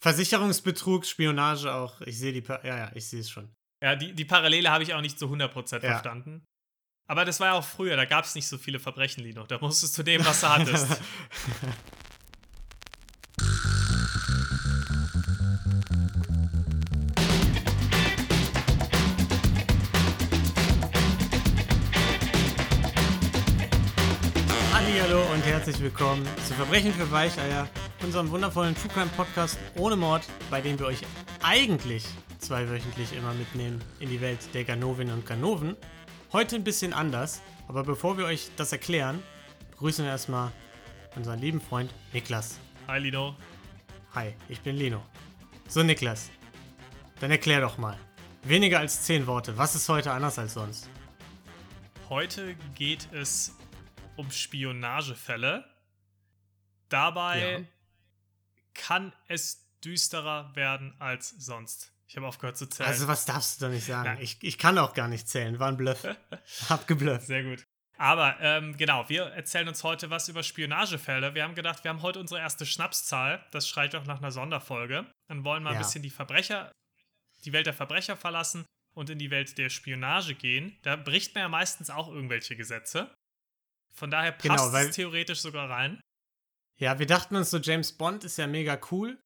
Versicherungsbetrug, Spionage auch. Ich sehe die, pa ja, ja, ich sehe es schon. Ja, die, die Parallele habe ich auch nicht zu 100% Ja. verstanden. Aber das war ja auch früher, da gab es nicht so viele Verbrechen, Lino. Da musstest du nehmen, was du hattest. Hallo und herzlich willkommen zu Verbrechen für Weicheier, unserem wundervollen True Crime Podcast ohne Mord, bei dem wir euch eigentlich zweiwöchentlich immer mitnehmen in die Welt der Ganovinnen und Ganoven. Heute ein bisschen anders, aber bevor wir euch das erklären, begrüßen wir erstmal unseren lieben Freund Niklas. Hi, Lino. Hi, ich bin Lino. So, Niklas, dann erklär doch mal. Weniger als zehn Worte. Was ist heute anders als sonst? Heute geht es um Spionagefälle. Dabei Ja. Kann es düsterer werden als sonst. Ich habe aufgehört zu zählen. Also, was darfst du da nicht sagen? Nein. Ich, ich kann auch gar nicht zählen. War ein Bluff. Hab geblufft. Sehr gut. Aber ähm, genau, wir erzählen uns heute was über Spionagefälle. Wir haben gedacht, wir haben heute unsere erste Schnapszahl. Das schreit auch nach einer Sonderfolge. Dann wollen wir ein Ja. bisschen die Verbrecher, die Welt der Verbrecher verlassen und in die Welt der Spionage gehen. Da bricht man ja meistens auch irgendwelche Gesetze. Von daher passt Genau, es theoretisch sogar rein. Ja, wir dachten uns so, James Bond ist ja mega cool.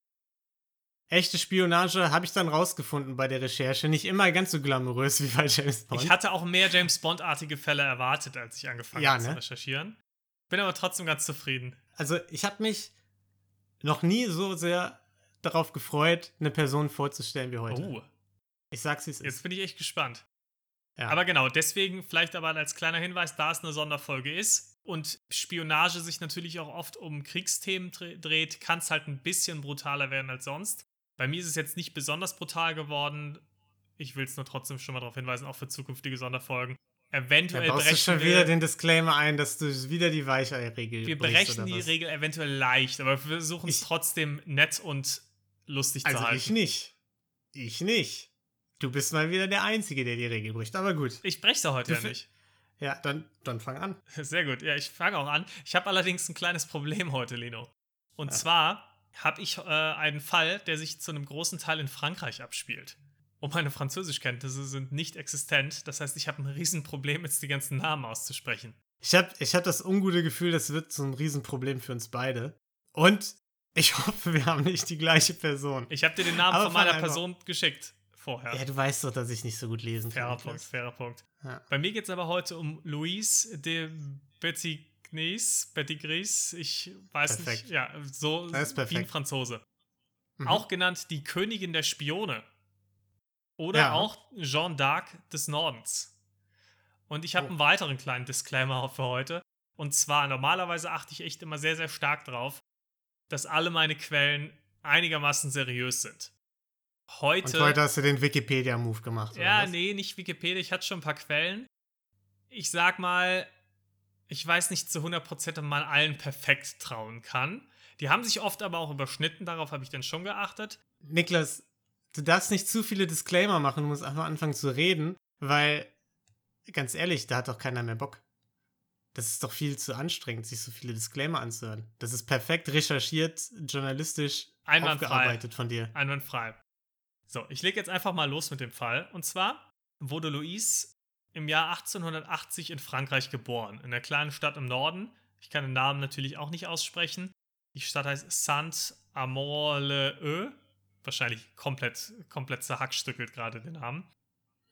Echte Spionage habe ich dann rausgefunden bei der Recherche. Nicht immer ganz so glamourös wie bei James Bond. Ich hatte auch mehr James Bond-artige Fälle erwartet, als ich angefangen Ja, habe zu ne? recherchieren. Bin aber trotzdem ganz zufrieden. also, ich habe mich noch nie so sehr darauf gefreut, eine Person vorzustellen wie heute. Oh, Ich sag's, wie es ist. jetzt bin ich echt gespannt. Ja. Aber genau, deswegen vielleicht aber als kleiner Hinweis, da es eine Sonderfolge ist und Spionage sich natürlich auch oft um Kriegsthemen dre- dreht, kann es halt ein bisschen brutaler werden als sonst. Bei mir ist es jetzt nicht besonders brutal geworden. Ich will es nur trotzdem schon mal darauf hinweisen, auch für zukünftige Sonderfolgen. da Eventuell du brechen schon wir, wieder den Disclaimer ein, dass du wieder die Weichei-Regel wir brechen die was? Regel eventuell leicht, aber wir versuchen es trotzdem nett und lustig Also zu halten. ich nicht. Ich nicht. Du bist mal wieder der Einzige, der die Regel bricht. Aber gut. Ich breche sie heute Du ja nicht. Ja, dann, dann fang an. Sehr gut. Ja, ich fange auch an. Ich habe allerdings ein kleines Problem heute, Lino. Und Ja. zwar habe ich äh, einen Fall, der sich zu einem großen Teil in Frankreich abspielt. Und meine Französischkenntnisse sind nicht existent. Das heißt, ich habe ein Riesenproblem, jetzt die ganzen Namen auszusprechen. Ich habe ich hab das ungute Gefühl, das wird so ein Riesenproblem für uns beide. Und ich hoffe, wir haben nicht die gleiche Person. Ich habe dir den Namen Aber von meiner Person geschickt vorher. Ja, du weißt doch, dass ich nicht so gut lesen fairer kann. Punkt, Niklas. fairer Punkt. Ja. Bei mir geht es aber heute um Louise de Bettigris. Bettigris, ich weiß Perfekt. nicht. Ja, so wie ein. Franzose. Mhm. Auch genannt die Königin der Spione. Oder Ja. auch Jeanne d'Arc des Nordens. Und ich habe Oh. einen weiteren kleinen Disclaimer für heute. Und zwar, normalerweise achte ich echt immer sehr, sehr stark drauf, dass alle meine Quellen einigermaßen seriös sind. Heute. Und heute hast du den Wikipedia-Move gemacht. ja, nee, nicht Wikipedia, ich hatte schon ein paar Quellen. Ich sag mal, ich weiß nicht zu 100%, ob man allen perfekt trauen kann. Die haben sich oft aber auch überschnitten, darauf habe ich dann schon geachtet. Niklas, du darfst nicht zu viele Disclaimer machen, du musst einfach anfangen zu reden, weil, ganz ehrlich, da hat doch keiner mehr Bock. Das ist doch viel zu anstrengend, sich so viele Disclaimer anzuhören. Das ist perfekt recherchiert, journalistisch Einwandfrei. aufgearbeitet von dir. Einwandfrei. So, ich lege jetzt einfach mal los mit dem Fall. Und zwar wurde Louise im Jahr 1880 in Frankreich geboren, in einer kleinen Stadt im Norden. Ich kann den Namen natürlich auch nicht aussprechen. Die Stadt heißt Saint-Amand-le-Heu. Wahrscheinlich komplett, komplett zerhackstückelt gerade den Namen.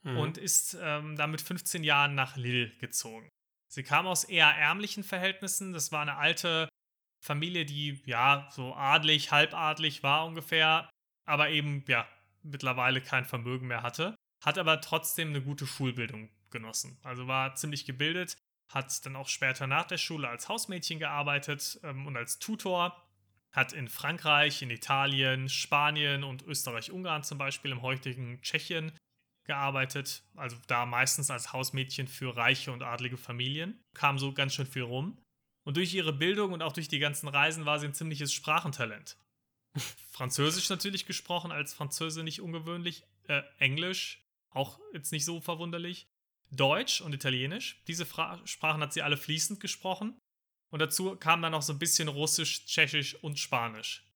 Mhm. Und ist ähm, dann mit 15 Jahren nach Lille gezogen. Sie kam aus eher ärmlichen Verhältnissen. Das war eine alte Familie, die ja so adlig, halbadlig war ungefähr, aber eben ja mittlerweile kein Vermögen mehr hatte. Hat aber trotzdem eine gute Schulbildung genossen. Also war ziemlich gebildet, hat dann auch später nach der Schule als Hausmädchen gearbeitet ähm, und als Tutor. Hat in Frankreich, in Italien, Spanien und Österreich-Ungarn zum Beispiel im heutigen Tschechien gearbeitet, also da meistens als Hausmädchen für reiche und adlige Familien, kam so ganz schön viel rum. Und durch ihre Bildung und auch durch die ganzen Reisen war sie ein ziemliches Sprachentalent. Französisch natürlich gesprochen, als Französe nicht ungewöhnlich, äh, Englisch auch jetzt nicht so verwunderlich, Deutsch und Italienisch. Diese Fra Sprachen hat sie alle fließend gesprochen. Und dazu kam dann noch so ein bisschen Russisch, Tschechisch und Spanisch.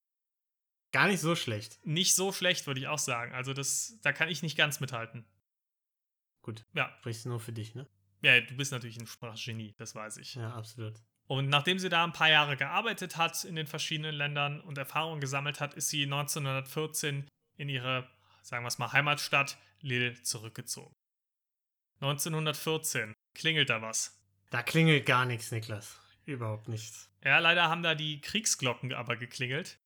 Gar nicht so schlecht. Nicht so schlecht, würde ich auch sagen. Also das, da kann ich nicht ganz mithalten. Gut. Ja. Sprichst du nur für dich, ne? Ja, du bist natürlich ein Sprachgenie, das weiß ich. Ja, absolut. Und nachdem sie da ein paar Jahre gearbeitet hat in den verschiedenen Ländern und Erfahrungen gesammelt hat, ist sie 1914 in ihre, sagen wir es mal, Heimatstadt Lille zurückgezogen. 1914 klingelt da was. Da klingelt gar nichts, Niklas. Überhaupt nichts. Ja, leider haben da die Kriegsglocken aber geklingelt,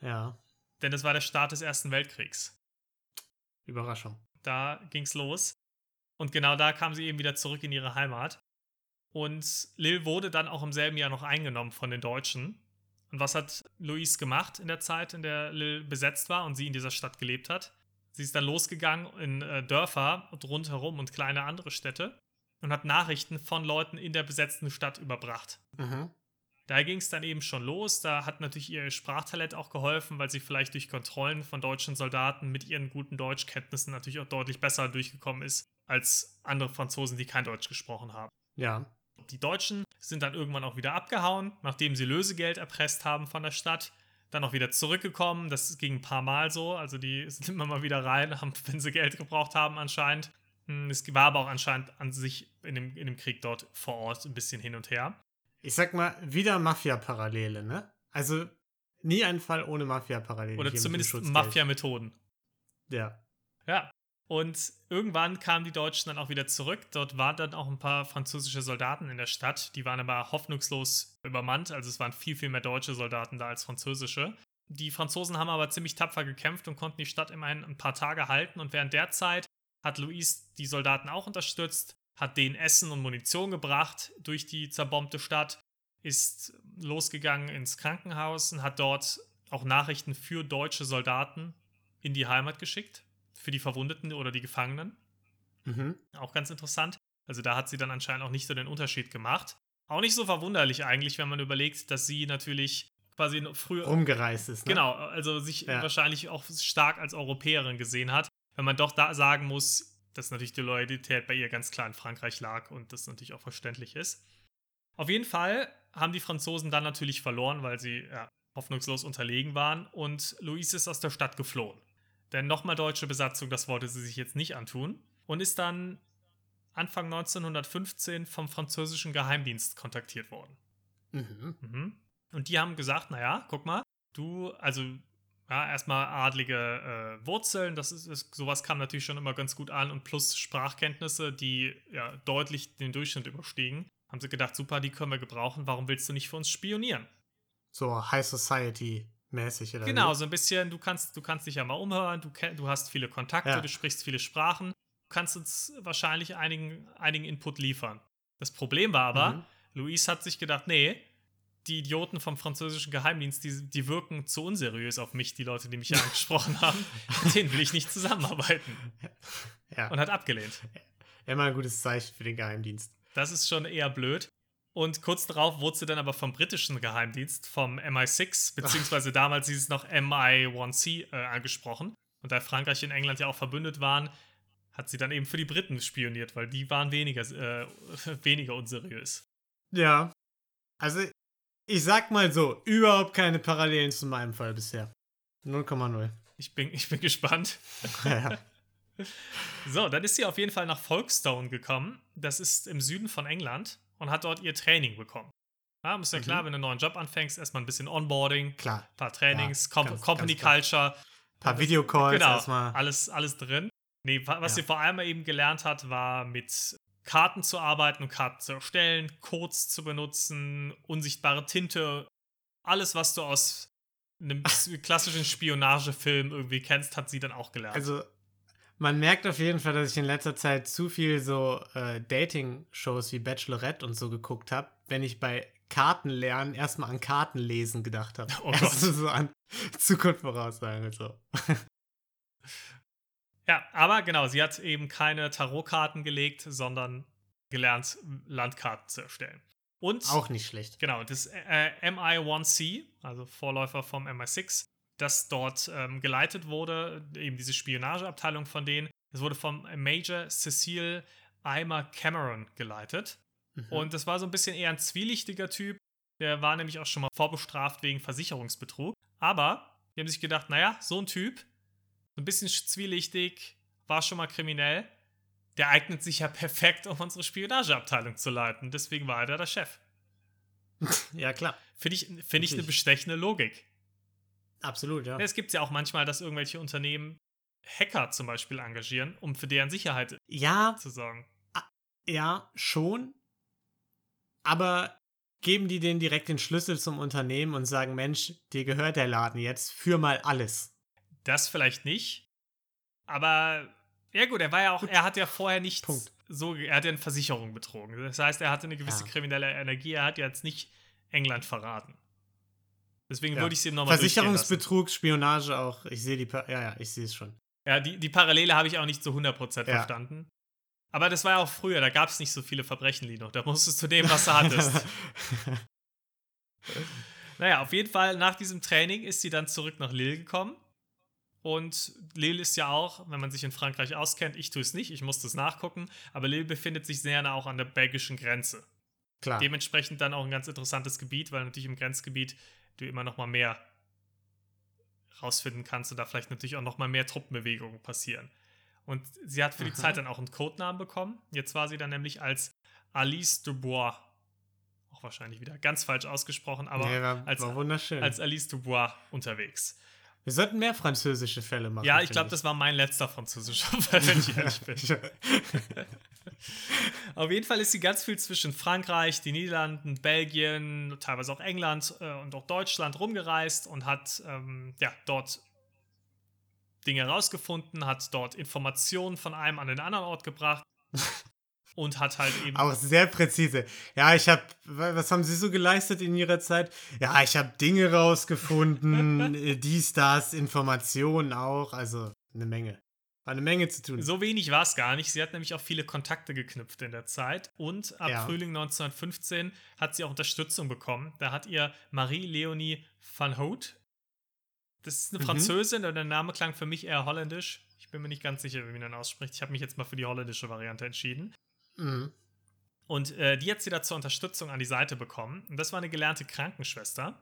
Ja, denn es war der Start des Ersten Weltkriegs. Überraschung. Da ging's los. Und genau da kam sie eben wieder zurück in ihre Heimat. Und Lille wurde dann auch im selben Jahr noch eingenommen von den Deutschen. Und was hat Louise gemacht in der Zeit, in der Lille besetzt war und sie in dieser Stadt gelebt hat? Sie ist dann losgegangen in äh, Dörfer und rundherum und kleine andere Städte und hat Nachrichten von Leuten in der besetzten Stadt überbracht. Mhm. Da ging es dann eben schon los. Da hat natürlich ihr Sprachtalent auch geholfen, weil sie vielleicht durch Kontrollen von deutschen Soldaten mit ihren guten Deutschkenntnissen natürlich auch deutlich besser durchgekommen ist als andere Franzosen, die kein Deutsch gesprochen haben. Ja. Die Deutschen sind dann irgendwann auch wieder abgehauen, nachdem sie Lösegeld erpresst haben von der Stadt. Dann auch wieder zurückgekommen. Das ging ein paar Mal so. Also die sind immer mal wieder rein, haben, wenn sie Geld gebraucht haben anscheinend. Hm, Es war aber auch anscheinend an sich in dem, in dem Krieg dort vor Ort ein bisschen hin und her. Ich sag mal, wieder Mafia-Parallele, ne? Also nie ein Fall ohne Mafia-Parallele. Oder zumindest. Mafia-Methoden. Ja. Und irgendwann kamen die Deutschen dann auch wieder zurück. Dort waren dann auch ein paar französische Soldaten in der Stadt. Die waren aber hoffnungslos übermannt. Also es waren viel, viel mehr deutsche Soldaten da als französische. Die Franzosen haben aber ziemlich tapfer gekämpft und konnten die Stadt immerhin ein paar Tage halten. Und während der Zeit hat Louise die Soldaten auch unterstützt, hat denen Essen und Munition gebracht durch die zerbombte Stadt, ist losgegangen ins Krankenhaus und hat dort auch Nachrichten für deutsche Soldaten in die Heimat geschickt, für die Verwundeten oder die Gefangenen. Mhm. Auch ganz interessant. Also da hat sie dann anscheinend auch nicht so den Unterschied gemacht. Auch nicht so verwunderlich eigentlich, wenn man überlegt, dass sie natürlich quasi früher Rumgereist ist, ne? Genau, also sich Ja. wahrscheinlich auch stark als Europäerin gesehen hat. Wenn man doch da sagen muss, dass natürlich die Loyalität bei ihr ganz klar in Frankreich lag und das natürlich auch verständlich ist. Auf jeden Fall haben die Franzosen dann natürlich verloren, weil sie ja, hoffnungslos unterlegen waren und Louise ist aus der Stadt geflohen. Denn nochmal deutsche Besatzung, das wollte sie sich jetzt nicht antun und ist dann Anfang 1915 vom französischen Geheimdienst kontaktiert worden. Mhm. Mhm. Und die haben gesagt, naja, guck mal, du, also ja, erstmal adlige äh, Wurzeln, das ist, ist, sowas kam natürlich schon immer ganz gut an und plus Sprachkenntnisse, die ja deutlich den Durchschnitt überstiegen. Haben sie gedacht, super, die können wir gebrauchen, warum willst du nicht für uns spionieren? So High Society mäßig oder Genau, wie? so ein bisschen, du kannst, du kannst dich ja mal umhören, du, du hast viele Kontakte, Ja. du sprichst viele Sprachen, du kannst uns wahrscheinlich einigen, einigen Input liefern. Das Problem war aber, Mhm. Luis hat sich gedacht, nee, die Idioten vom französischen Geheimdienst, die, die wirken zu unseriös auf mich, die Leute, die mich hier angesprochen haben. Mit denen will ich nicht zusammenarbeiten. Ja. Und hat abgelehnt. Immer ein gutes Zeichen für den Geheimdienst. Das ist schon eher blöd. Und kurz darauf wurde sie dann aber vom britischen Geheimdienst, vom MI6, beziehungsweise damals hieß es noch MI1C, äh, angesprochen. Und da Frankreich und England ja auch verbündet waren, hat sie dann eben für die Briten spioniert, weil die waren weniger, äh, weniger unseriös. Ja. Also, ich sag mal so, überhaupt keine Parallelen zu meinem Fall bisher. 0,0. Ich bin, ich bin gespannt. ja. So, dann ist sie auf jeden Fall nach Folkestone gekommen. Das ist im Süden von England und hat dort ihr Training bekommen. Ja, ist ja Mhm. klar, wenn du einen neuen Job anfängst, erstmal ein bisschen Onboarding, Klar. ein paar Trainings, Ja, ganz- Company ganz. Culture. Ein paar Videocalls Genau, erstmal. alles, alles drin. Nee, wa- was Ja. sie vor allem eben gelernt hat, war mit Karten zu arbeiten und Karten zu erstellen, Codes zu benutzen, unsichtbare Tinte. Alles, was du aus einem klassischen Spionagefilm irgendwie kennst, hat sie dann auch gelernt. Also, man merkt auf jeden Fall, dass ich in letzter Zeit zu viel so äh, Dating-Shows wie Bachelorette und so geguckt habe, wenn ich bei Kartenlernen erstmal an Kartenlesen gedacht habe. Oh also so an Zukunft voraussagen und so. Ja, aber genau, sie hat eben keine Tarotkarten gelegt, sondern gelernt, Landkarten zu erstellen. Und Auch nicht schlecht. genau, das äh, MI1C, also Vorläufer vom MI6, das dort ähm, geleitet wurde, eben diese Spionageabteilung von denen, das wurde vom Major Cecil Eimer Cameron geleitet. Mhm. Und das war so ein bisschen eher ein zwielichtiger Typ. Der war nämlich auch schon mal vorbestraft wegen Versicherungsbetrug. Aber Die haben sich gedacht, naja, so ein Typ, so ein bisschen zwielichtig, war schon mal kriminell, der eignet sich ja perfekt, um unsere Spionageabteilung zu leiten. Deswegen war er da der Chef. ja, klar. Finde ich, find ich eine bestechende Logik. Absolut, ja. Es gibt ja auch manchmal, dass irgendwelche Unternehmen Hacker zum Beispiel engagieren, um für deren Sicherheit ja, zu sorgen. Ja, schon. Aber geben die denen direkt den Schlüssel zum Unternehmen und sagen, Mensch, dir gehört der Laden jetzt, für mal alles. Das vielleicht nicht. Aber ja gut, er war ja auch, gut. er hat ja vorher nicht Punkt. so, er hat ja eine Versicherung betrogen. Das heißt, er hatte eine gewisse ja. kriminelle Energie, er hat ja jetzt nicht England verraten. Deswegen ja. würde ich es ihm nochmal Versicherungsbetrug, Spionage auch. Ich sehe die, pa ja, ja, ich sehe es schon. Ja, die, die Parallele habe ich auch nicht zu 100% ja. verstanden. Aber das war ja auch früher, da gab es nicht so viele Verbrechen, Lino. Da musstest du nehmen, was du hattest. naja, auf jeden Fall, nach diesem Training ist sie dann zurück nach Lille gekommen. Und Lille ist ja auch, wenn man sich in Frankreich auskennt, ich tue es nicht, ich musste es nachgucken, aber Lille befindet sich sehr nah auch an der belgischen Grenze. Klar. Dementsprechend dann auch ein ganz interessantes Gebiet, weil natürlich im Grenzgebiet du immer noch mal mehr rausfinden kannst und da vielleicht natürlich auch noch mal mehr Truppenbewegungen passieren. Und sie hat für die Aha. Zeit dann auch einen Codenamen bekommen. Jetzt war sie dann nämlich als Alice Dubois, auch wahrscheinlich wieder ganz falsch ausgesprochen, aber nee, war, als, war wunderschön. als Alice Dubois unterwegs. Wir sollten mehr französische Fälle machen. Ja, ich glaube, das war mein letzter französischer Fall, wenn ich ehrlich bin. Auf jeden Fall ist sie ganz viel zwischen Frankreich, die Niederlanden, Belgien, teilweise auch England äh, und auch Deutschland rumgereist und hat ähm, ja, dort Dinge herausgefunden, hat dort Informationen von einem an den anderen Ort gebracht und hat halt eben. Auch sehr präzise. Ja, ich habe, was haben Sie so geleistet in Ihrer Zeit? Ja, ich habe Dinge rausgefunden, äh, dies, das, Informationen auch, also eine Menge. War eine Menge zu tun. So wenig war es gar nicht. Sie hat nämlich auch viele Kontakte geknüpft in der Zeit. Und ab ja. Frühling 1915 hat sie auch Unterstützung bekommen. Da hat ihr Marie-Leonie van Hout das ist eine mhm. Französin und der Name klang für mich eher holländisch. Ich bin mir nicht ganz sicher, wie man den ausspricht. Ich habe mich jetzt mal für die holländische Variante entschieden. Mhm. Und äh, die hat sie da zur Unterstützung an die Seite bekommen. Und das war eine gelernte Krankenschwester.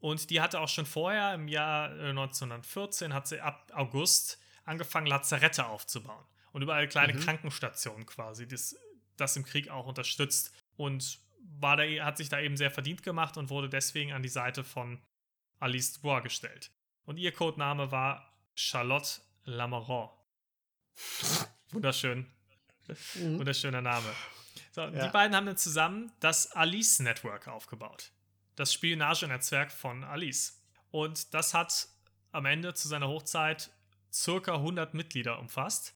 Und die hatte auch schon vorher, im Jahr 1914, äh, hat sie ab August angefangen, Lazarette aufzubauen. Und überall kleine mhm. Krankenstationen quasi, das, das im Krieg auch unterstützt. Und war da, hat sich da eben sehr verdient gemacht und wurde deswegen an die Seite von Alice Dubois gestellt. Und ihr Codename war Charlotte Lameron. Wunderschön. Mhm. Wunderschöner Name. So, ja. Die beiden haben dann zusammen das Alice Network aufgebaut. Das Spionagenetzwerk von Alice. Und das hat am Ende zu seiner Hochzeit circa 100 Mitglieder umfasst.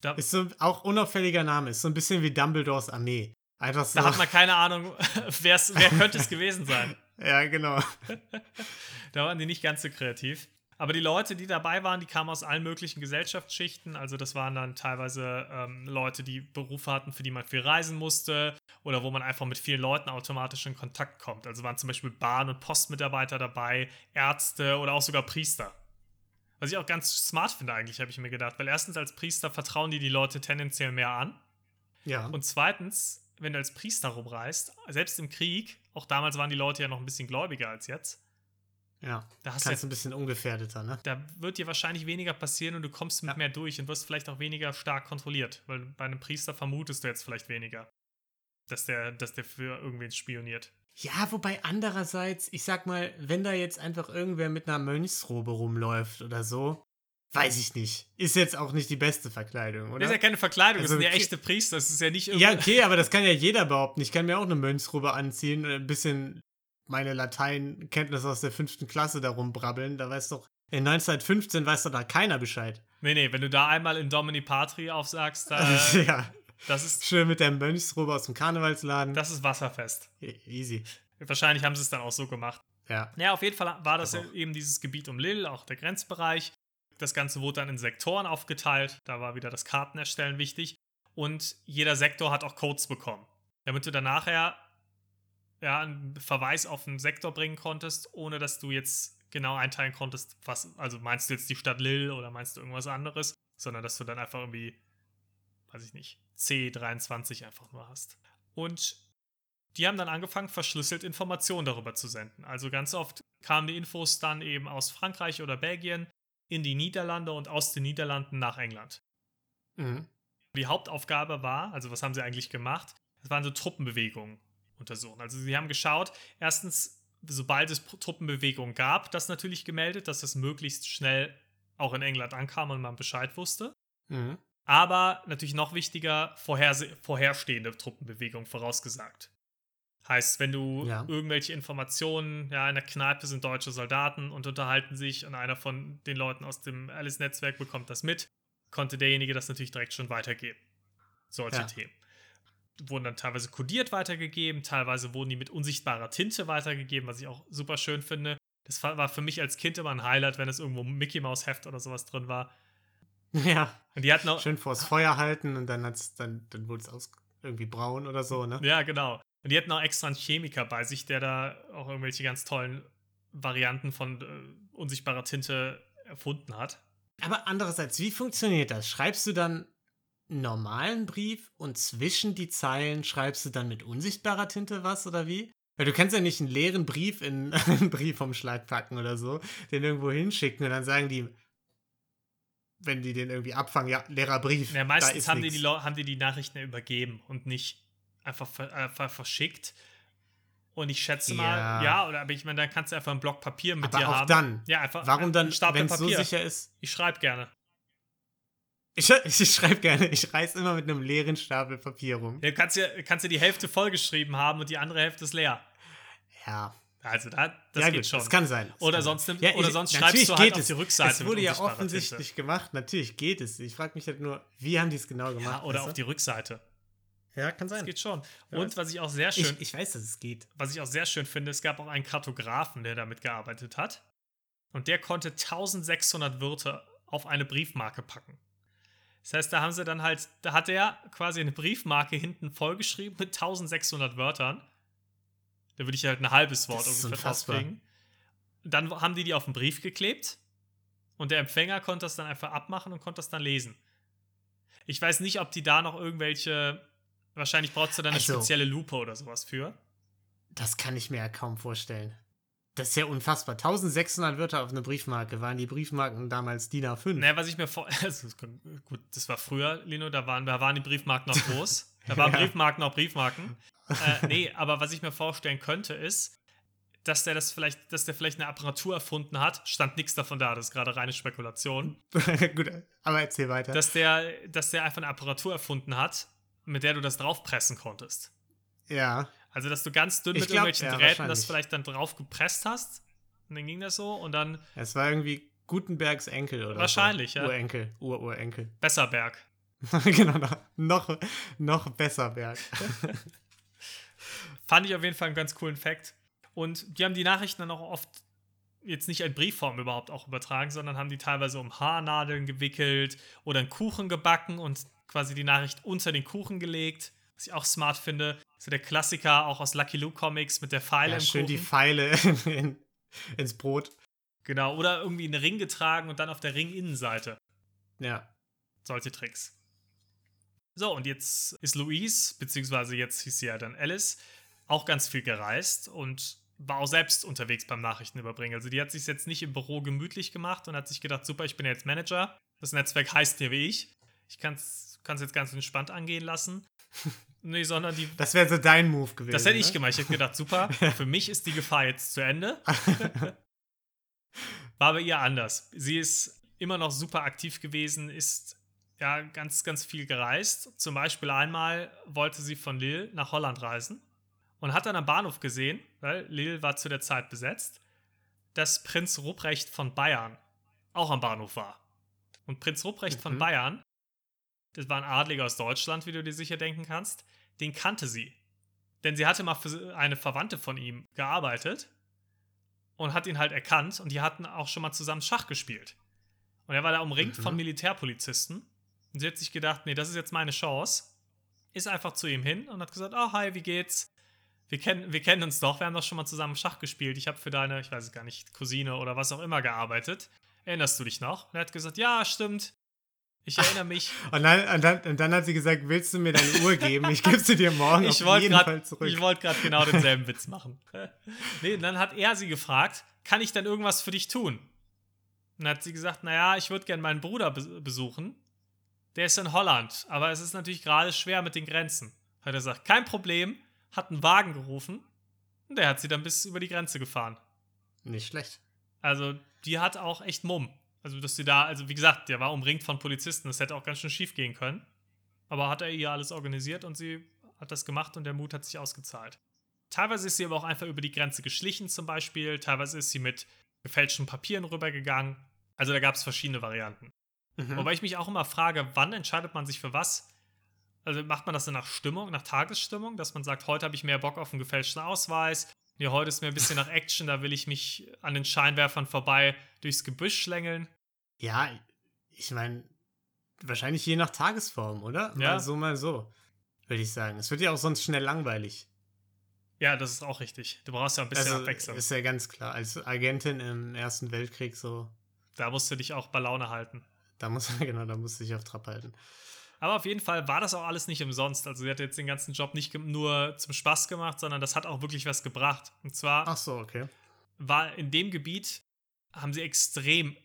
Da ist so auch unauffälliger Name, ist so ein bisschen wie Dumbledores Armee. Einfach so. Da hat man keine Ahnung, wer könnte es gewesen sein. Ja, genau. da waren die nicht ganz so kreativ. Aber die Leute, die dabei waren, die kamen aus allen möglichen Gesellschaftsschichten. Also das waren dann teilweise ähm, Leute, die Berufe hatten, für die man viel reisen musste oder wo man einfach mit vielen Leuten automatisch in Kontakt kommt. Also waren zum Beispiel Bahn- und Postmitarbeiter dabei, Ärzte oder auch sogar Priester. Was ich auch ganz smart finde eigentlich, habe ich mir gedacht. Weil erstens als Priester vertrauen die die Leute tendenziell mehr an. Ja. Und zweitens wenn du als Priester rumreist, selbst im Krieg, auch damals waren die Leute ja noch ein bisschen gläubiger als jetzt. Ja, da hast du ein bisschen ungefährdeter, ne? Da wird dir wahrscheinlich weniger passieren und du kommst mit ja. mehr durch und wirst vielleicht auch weniger stark kontrolliert, weil bei einem Priester vermutest du jetzt vielleicht weniger, dass der, dass der für irgendwen spioniert. Ja, wobei andererseits, ich sag mal, wenn da jetzt einfach irgendwer mit einer Mönchsrobe rumläuft oder so, Weiß ich nicht. Ist jetzt auch nicht die beste Verkleidung, oder? Das ist ja keine Verkleidung, also, das sind ja echte Priester. Das ist ja nicht Ja, okay, aber das kann ja jeder behaupten. Ich kann mir auch eine Mönchsrobe anziehen und ein bisschen meine Lateinkenntnisse aus der fünften Klasse darum brabbeln. Da weiß doch, in 1915 weiß doch da keiner Bescheid. Nee, nee, wenn du da einmal in Domini Patri aufsagst, da. ja. Das ist. Schön mit der Mönchsrobe aus dem Karnevalsladen. Das ist wasserfest. E easy. Wahrscheinlich haben sie es dann auch so gemacht. Ja. Ja, auf jeden Fall war das ja eben dieses Gebiet um Lille, auch der Grenzbereich. Das Ganze wurde dann in Sektoren aufgeteilt. Da war wieder das Kartenerstellen wichtig. Und jeder Sektor hat auch Codes bekommen. Damit du dann nachher ja, einen Verweis auf einen Sektor bringen konntest, ohne dass du jetzt genau einteilen konntest, was, also meinst du jetzt die Stadt Lille oder meinst du irgendwas anderes, sondern dass du dann einfach irgendwie, weiß ich nicht, C23 einfach nur hast. Und die haben dann angefangen, verschlüsselt Informationen darüber zu senden. Also ganz oft kamen die Infos dann eben aus Frankreich oder Belgien in die Niederlande und aus den Niederlanden nach England. Mhm. Die Hauptaufgabe war, also was haben sie eigentlich gemacht? Das waren so Truppenbewegungen untersuchen. Also sie haben geschaut, erstens, sobald es Truppenbewegungen gab, das natürlich gemeldet, dass das möglichst schnell auch in England ankam und man Bescheid wusste. Mhm. Aber natürlich noch wichtiger, vorherse- vorherstehende Truppenbewegungen vorausgesagt. Heißt, wenn du Ja. irgendwelche Informationen, ja, in der Kneipe sind deutsche Soldaten und unterhalten sich und einer von den Leuten aus dem Alice-Netzwerk bekommt das mit, konnte derjenige das natürlich direkt schon weitergeben. Solche Ja. Themen. Wurden dann teilweise kodiert weitergegeben, teilweise wurden die mit unsichtbarer Tinte weitergegeben, was ich auch super schön finde. Das war für mich als Kind immer ein Highlight, wenn es irgendwo ein Mickey Mouse Heft oder sowas drin war. Ja, Und die hatten auch, schön vors Feuer halten und dann, hat's, dann, dann wurde es aus irgendwie braun oder so, ne? Ja, genau. Und die hatten auch extra einen Chemiker bei sich, der da auch irgendwelche ganz tollen Varianten von äh, unsichtbarer Tinte erfunden hat. Aber andererseits, wie funktioniert das? Schreibst du dann einen normalen Brief und zwischen die Zeilen schreibst du dann mit unsichtbarer Tinte was oder wie? Weil du kannst ja nicht einen leeren Brief in einen Briefumschlag packen oder so, den irgendwo hinschicken und dann sagen die, wenn die den irgendwie abfangen, ja, leerer Brief. Ja, meistens ist haben die, nix. die, haben die die Nachrichten ja übergeben und nicht einfach, ver einfach verschickt. Und ich schätze mal, Ja. ja, oder aber ich meine, dann kannst du einfach einen Block Papier mit Aber dir auch haben. dann. Ja, einfach Warum dann, wenn es so sicher ist? ich schreibe gerne. Ich, ich schreibe gerne, ich reiß immer mit einem leeren Stapel Papier rum. Du kannst ja, kannst ja die Hälfte vollgeschrieben haben und die andere Hälfte ist leer. Ja, Also da, das ja geht gut, schon. das kann sein. Das Oder kann sonst sein. nimm- oder sonst schreibst du halt auf es. die Rückseite Es mit wurde ja offensichtlich gemacht, natürlich geht es. Ich frage mich halt nur, wie haben die es genau gemacht? ja, oder auf die Rückseite. Ja, kann Das sein. geht schon. Und was ich auch sehr schön, Ich, ich weiß, dass es geht. was ich auch sehr schön finde, es gab auch einen Kartografen, der damit gearbeitet hat. Und der konnte 1600 Wörter auf eine Briefmarke packen. Das heißt, da haben sie dann halt, da hat er quasi eine Briefmarke hinten vollgeschrieben mit 1600 Wörtern. Da würde ich halt ein halbes Wort ungefähr rauskriegen. Dann haben die die auf den Brief geklebt und der Empfänger konnte das dann einfach abmachen und konnte das dann lesen. Ich weiß nicht, ob die da noch irgendwelche, wahrscheinlich brauchst du dann eine Also- spezielle Lupe oder sowas für. Das kann ich mir ja kaum vorstellen. Das ist ja unfassbar. 1600 Wörter auf eine Briefmarke. Waren die Briefmarken damals DIN A5? Naja, was ich mir vor. Also, gut, das war früher, Lino, da waren, da waren die Briefmarken noch groß. Da waren Ja. Briefmarken auch Briefmarken. Äh, nee, aber was ich mir vorstellen könnte, ist, dass der das vielleicht, dass der vielleicht eine Apparatur erfunden hat. Stand nichts davon da, das ist gerade reine Spekulation. Gut, aber erzähl weiter. Dass der, dass der einfach eine Apparatur erfunden hat, mit der du das draufpressen konntest. ja. Also, dass du ganz dünn Ich mit glaub, irgendwelchen ja, Drähten das vielleicht dann drauf gepresst hast. Und dann ging das so und dann Es war irgendwie Gutenbergs Enkel oder Wahrscheinlich, so. ja. Urenkel, Ururenkel. Besserberg. genau, noch, noch, besser, Berg. Fand ich auf jeden Fall einen ganz coolen Fact. Und die haben die Nachrichten dann auch oft jetzt nicht in Briefform überhaupt auch übertragen, sondern haben die teilweise um Haarnadeln gewickelt oder einen Kuchen gebacken und quasi die Nachricht unter den Kuchen gelegt. Was ich auch smart finde. So der Klassiker auch aus Lucky Luke Comics mit der Pfeile Ja, im schön Kuchen. die Pfeile in, ins Brot. genau. Oder irgendwie einen Ring getragen und dann auf der Ringinnenseite. Ja. Solche Tricks. So, und jetzt ist Louise, beziehungsweise jetzt hieß sie ja dann Alice, auch ganz viel gereist und war auch selbst unterwegs beim Nachrichtenüberbringen. Also die hat sich jetzt nicht im Büro gemütlich gemacht und hat sich gedacht, super, ich bin jetzt Manager. Das Netzwerk heißt hier wie ich. Ich kann es jetzt ganz entspannt angehen lassen. nee, sondern die. Das wäre so dein Move gewesen. Das hätte ich ne? gemacht. Ich hätte gedacht, super, für mich ist die Gefahr jetzt zu Ende. War bei ihr anders. Sie ist immer noch super aktiv gewesen, ist ja ganz, ganz viel gereist. Zum Beispiel einmal wollte sie von Lille nach Holland reisen und hat dann am Bahnhof gesehen, weil Lille war zu der Zeit besetzt, dass Prinz Ruprecht von Bayern auch am Bahnhof war. Und Prinz Ruprecht von Mhm. Bayern, das war ein Adliger aus Deutschland, wie du dir sicher denken kannst, den kannte sie. Denn sie hatte mal für eine Verwandte von ihm gearbeitet und hat ihn halt erkannt und die hatten auch schon mal zusammen Schach gespielt. Und er war da umringt Mhm. von Militärpolizisten. Und sie hat sich gedacht, nee, das ist jetzt meine Chance. Ist einfach zu ihm hin und hat gesagt, oh, hi, wie geht's? Wir kennen, wir kennen uns doch, wir haben doch schon mal zusammen Schach gespielt. Ich habe für deine, ich weiß es gar nicht, Cousine oder was auch immer gearbeitet. Erinnerst du dich noch? Und er hat gesagt, ja, stimmt. Ich erinnere mich. und, dann, und, dann, und dann hat sie gesagt, willst du mir deine Uhr geben? Ich gebe sie dir morgen ich auf jeden grad, Fall zurück. Ich wollte gerade genau denselben Witz machen. nee, und dann hat er sie gefragt, kann ich denn irgendwas für dich tun? Und dann hat sie gesagt, naja, ich würde gerne meinen Bruder besuchen. Der ist in Holland, aber es ist natürlich gerade schwer mit den Grenzen. Hat er gesagt, kein Problem, hat einen Wagen gerufen und der hat sie dann bis über die Grenze gefahren. Nicht schlecht. Also, die hat auch echt Mumm. Also, dass sie da, also wie gesagt, der war umringt von Polizisten, das hätte auch ganz schön schief gehen können. Aber hat er ihr alles organisiert und sie hat das gemacht und der Mut hat sich ausgezahlt. Teilweise ist sie aber auch einfach über die Grenze geschlichen, zum Beispiel. Teilweise ist sie mit gefälschten Papieren rübergegangen. Also da gab es verschiedene Varianten. Mhm. Wobei ich mich auch immer frage, wann entscheidet man sich für was? Also macht man das dann nach Stimmung, nach Tagesstimmung, dass man sagt, heute habe ich mehr Bock auf einen gefälschten Ausweis, Nee, heute ist mir ein bisschen nach Action, da will ich mich an den Scheinwerfern vorbei durchs Gebüsch schlängeln. Ja, ich meine, wahrscheinlich je nach Tagesform, oder? Ja. Mal so, mal so, würde ich sagen. Es wird ja auch sonst schnell langweilig. Ja, das ist auch richtig. Du brauchst ja ein bisschen also, Abwechslung. Ist ja ganz klar. Als Agentin im Ersten Weltkrieg so. Da musst du dich auch bei Laune halten. Da muss, genau, da musst du dich auf Trab halten. Aber auf jeden Fall war das auch alles nicht umsonst. Also sie hat jetzt den ganzen Job nicht nur zum Spaß gemacht, sondern das hat auch wirklich was gebracht. Und zwar Ach so, okay. war in dem Gebiet, haben sie extrem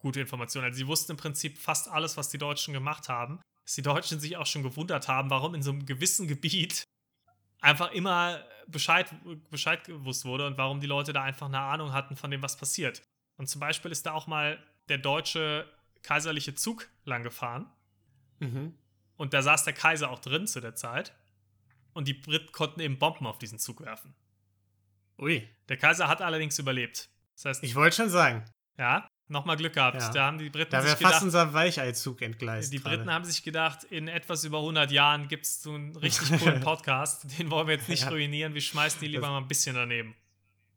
gute Informationen. Also sie wussten im Prinzip fast alles, was die Deutschen gemacht haben. Dass die Deutschen sich auch schon gewundert haben, warum in so einem gewissen Gebiet einfach immer Bescheid, Bescheid gewusst wurde und warum die Leute da einfach eine Ahnung hatten von dem, was passiert. Und zum Beispiel ist da auch mal der deutsche kaiserliche Zug lang gefahren. Mhm. Und da saß der Kaiser auch drin zu der Zeit. Und die Briten konnten eben Bomben auf diesen Zug werfen. Ui. Der Kaiser hat allerdings überlebt. Das heißt, ich wollte schon sagen. Ja, nochmal Glück gehabt. Ja. Da haben die Briten da sich fast gedacht, unser Weicheizug entgleist. Die gerade. Briten haben sich gedacht, in etwas über 100 Jahren gibt es so einen richtig coolen Podcast. Den wollen wir jetzt nicht Ja. ruinieren. Wir schmeißen die lieber Das- mal ein bisschen daneben.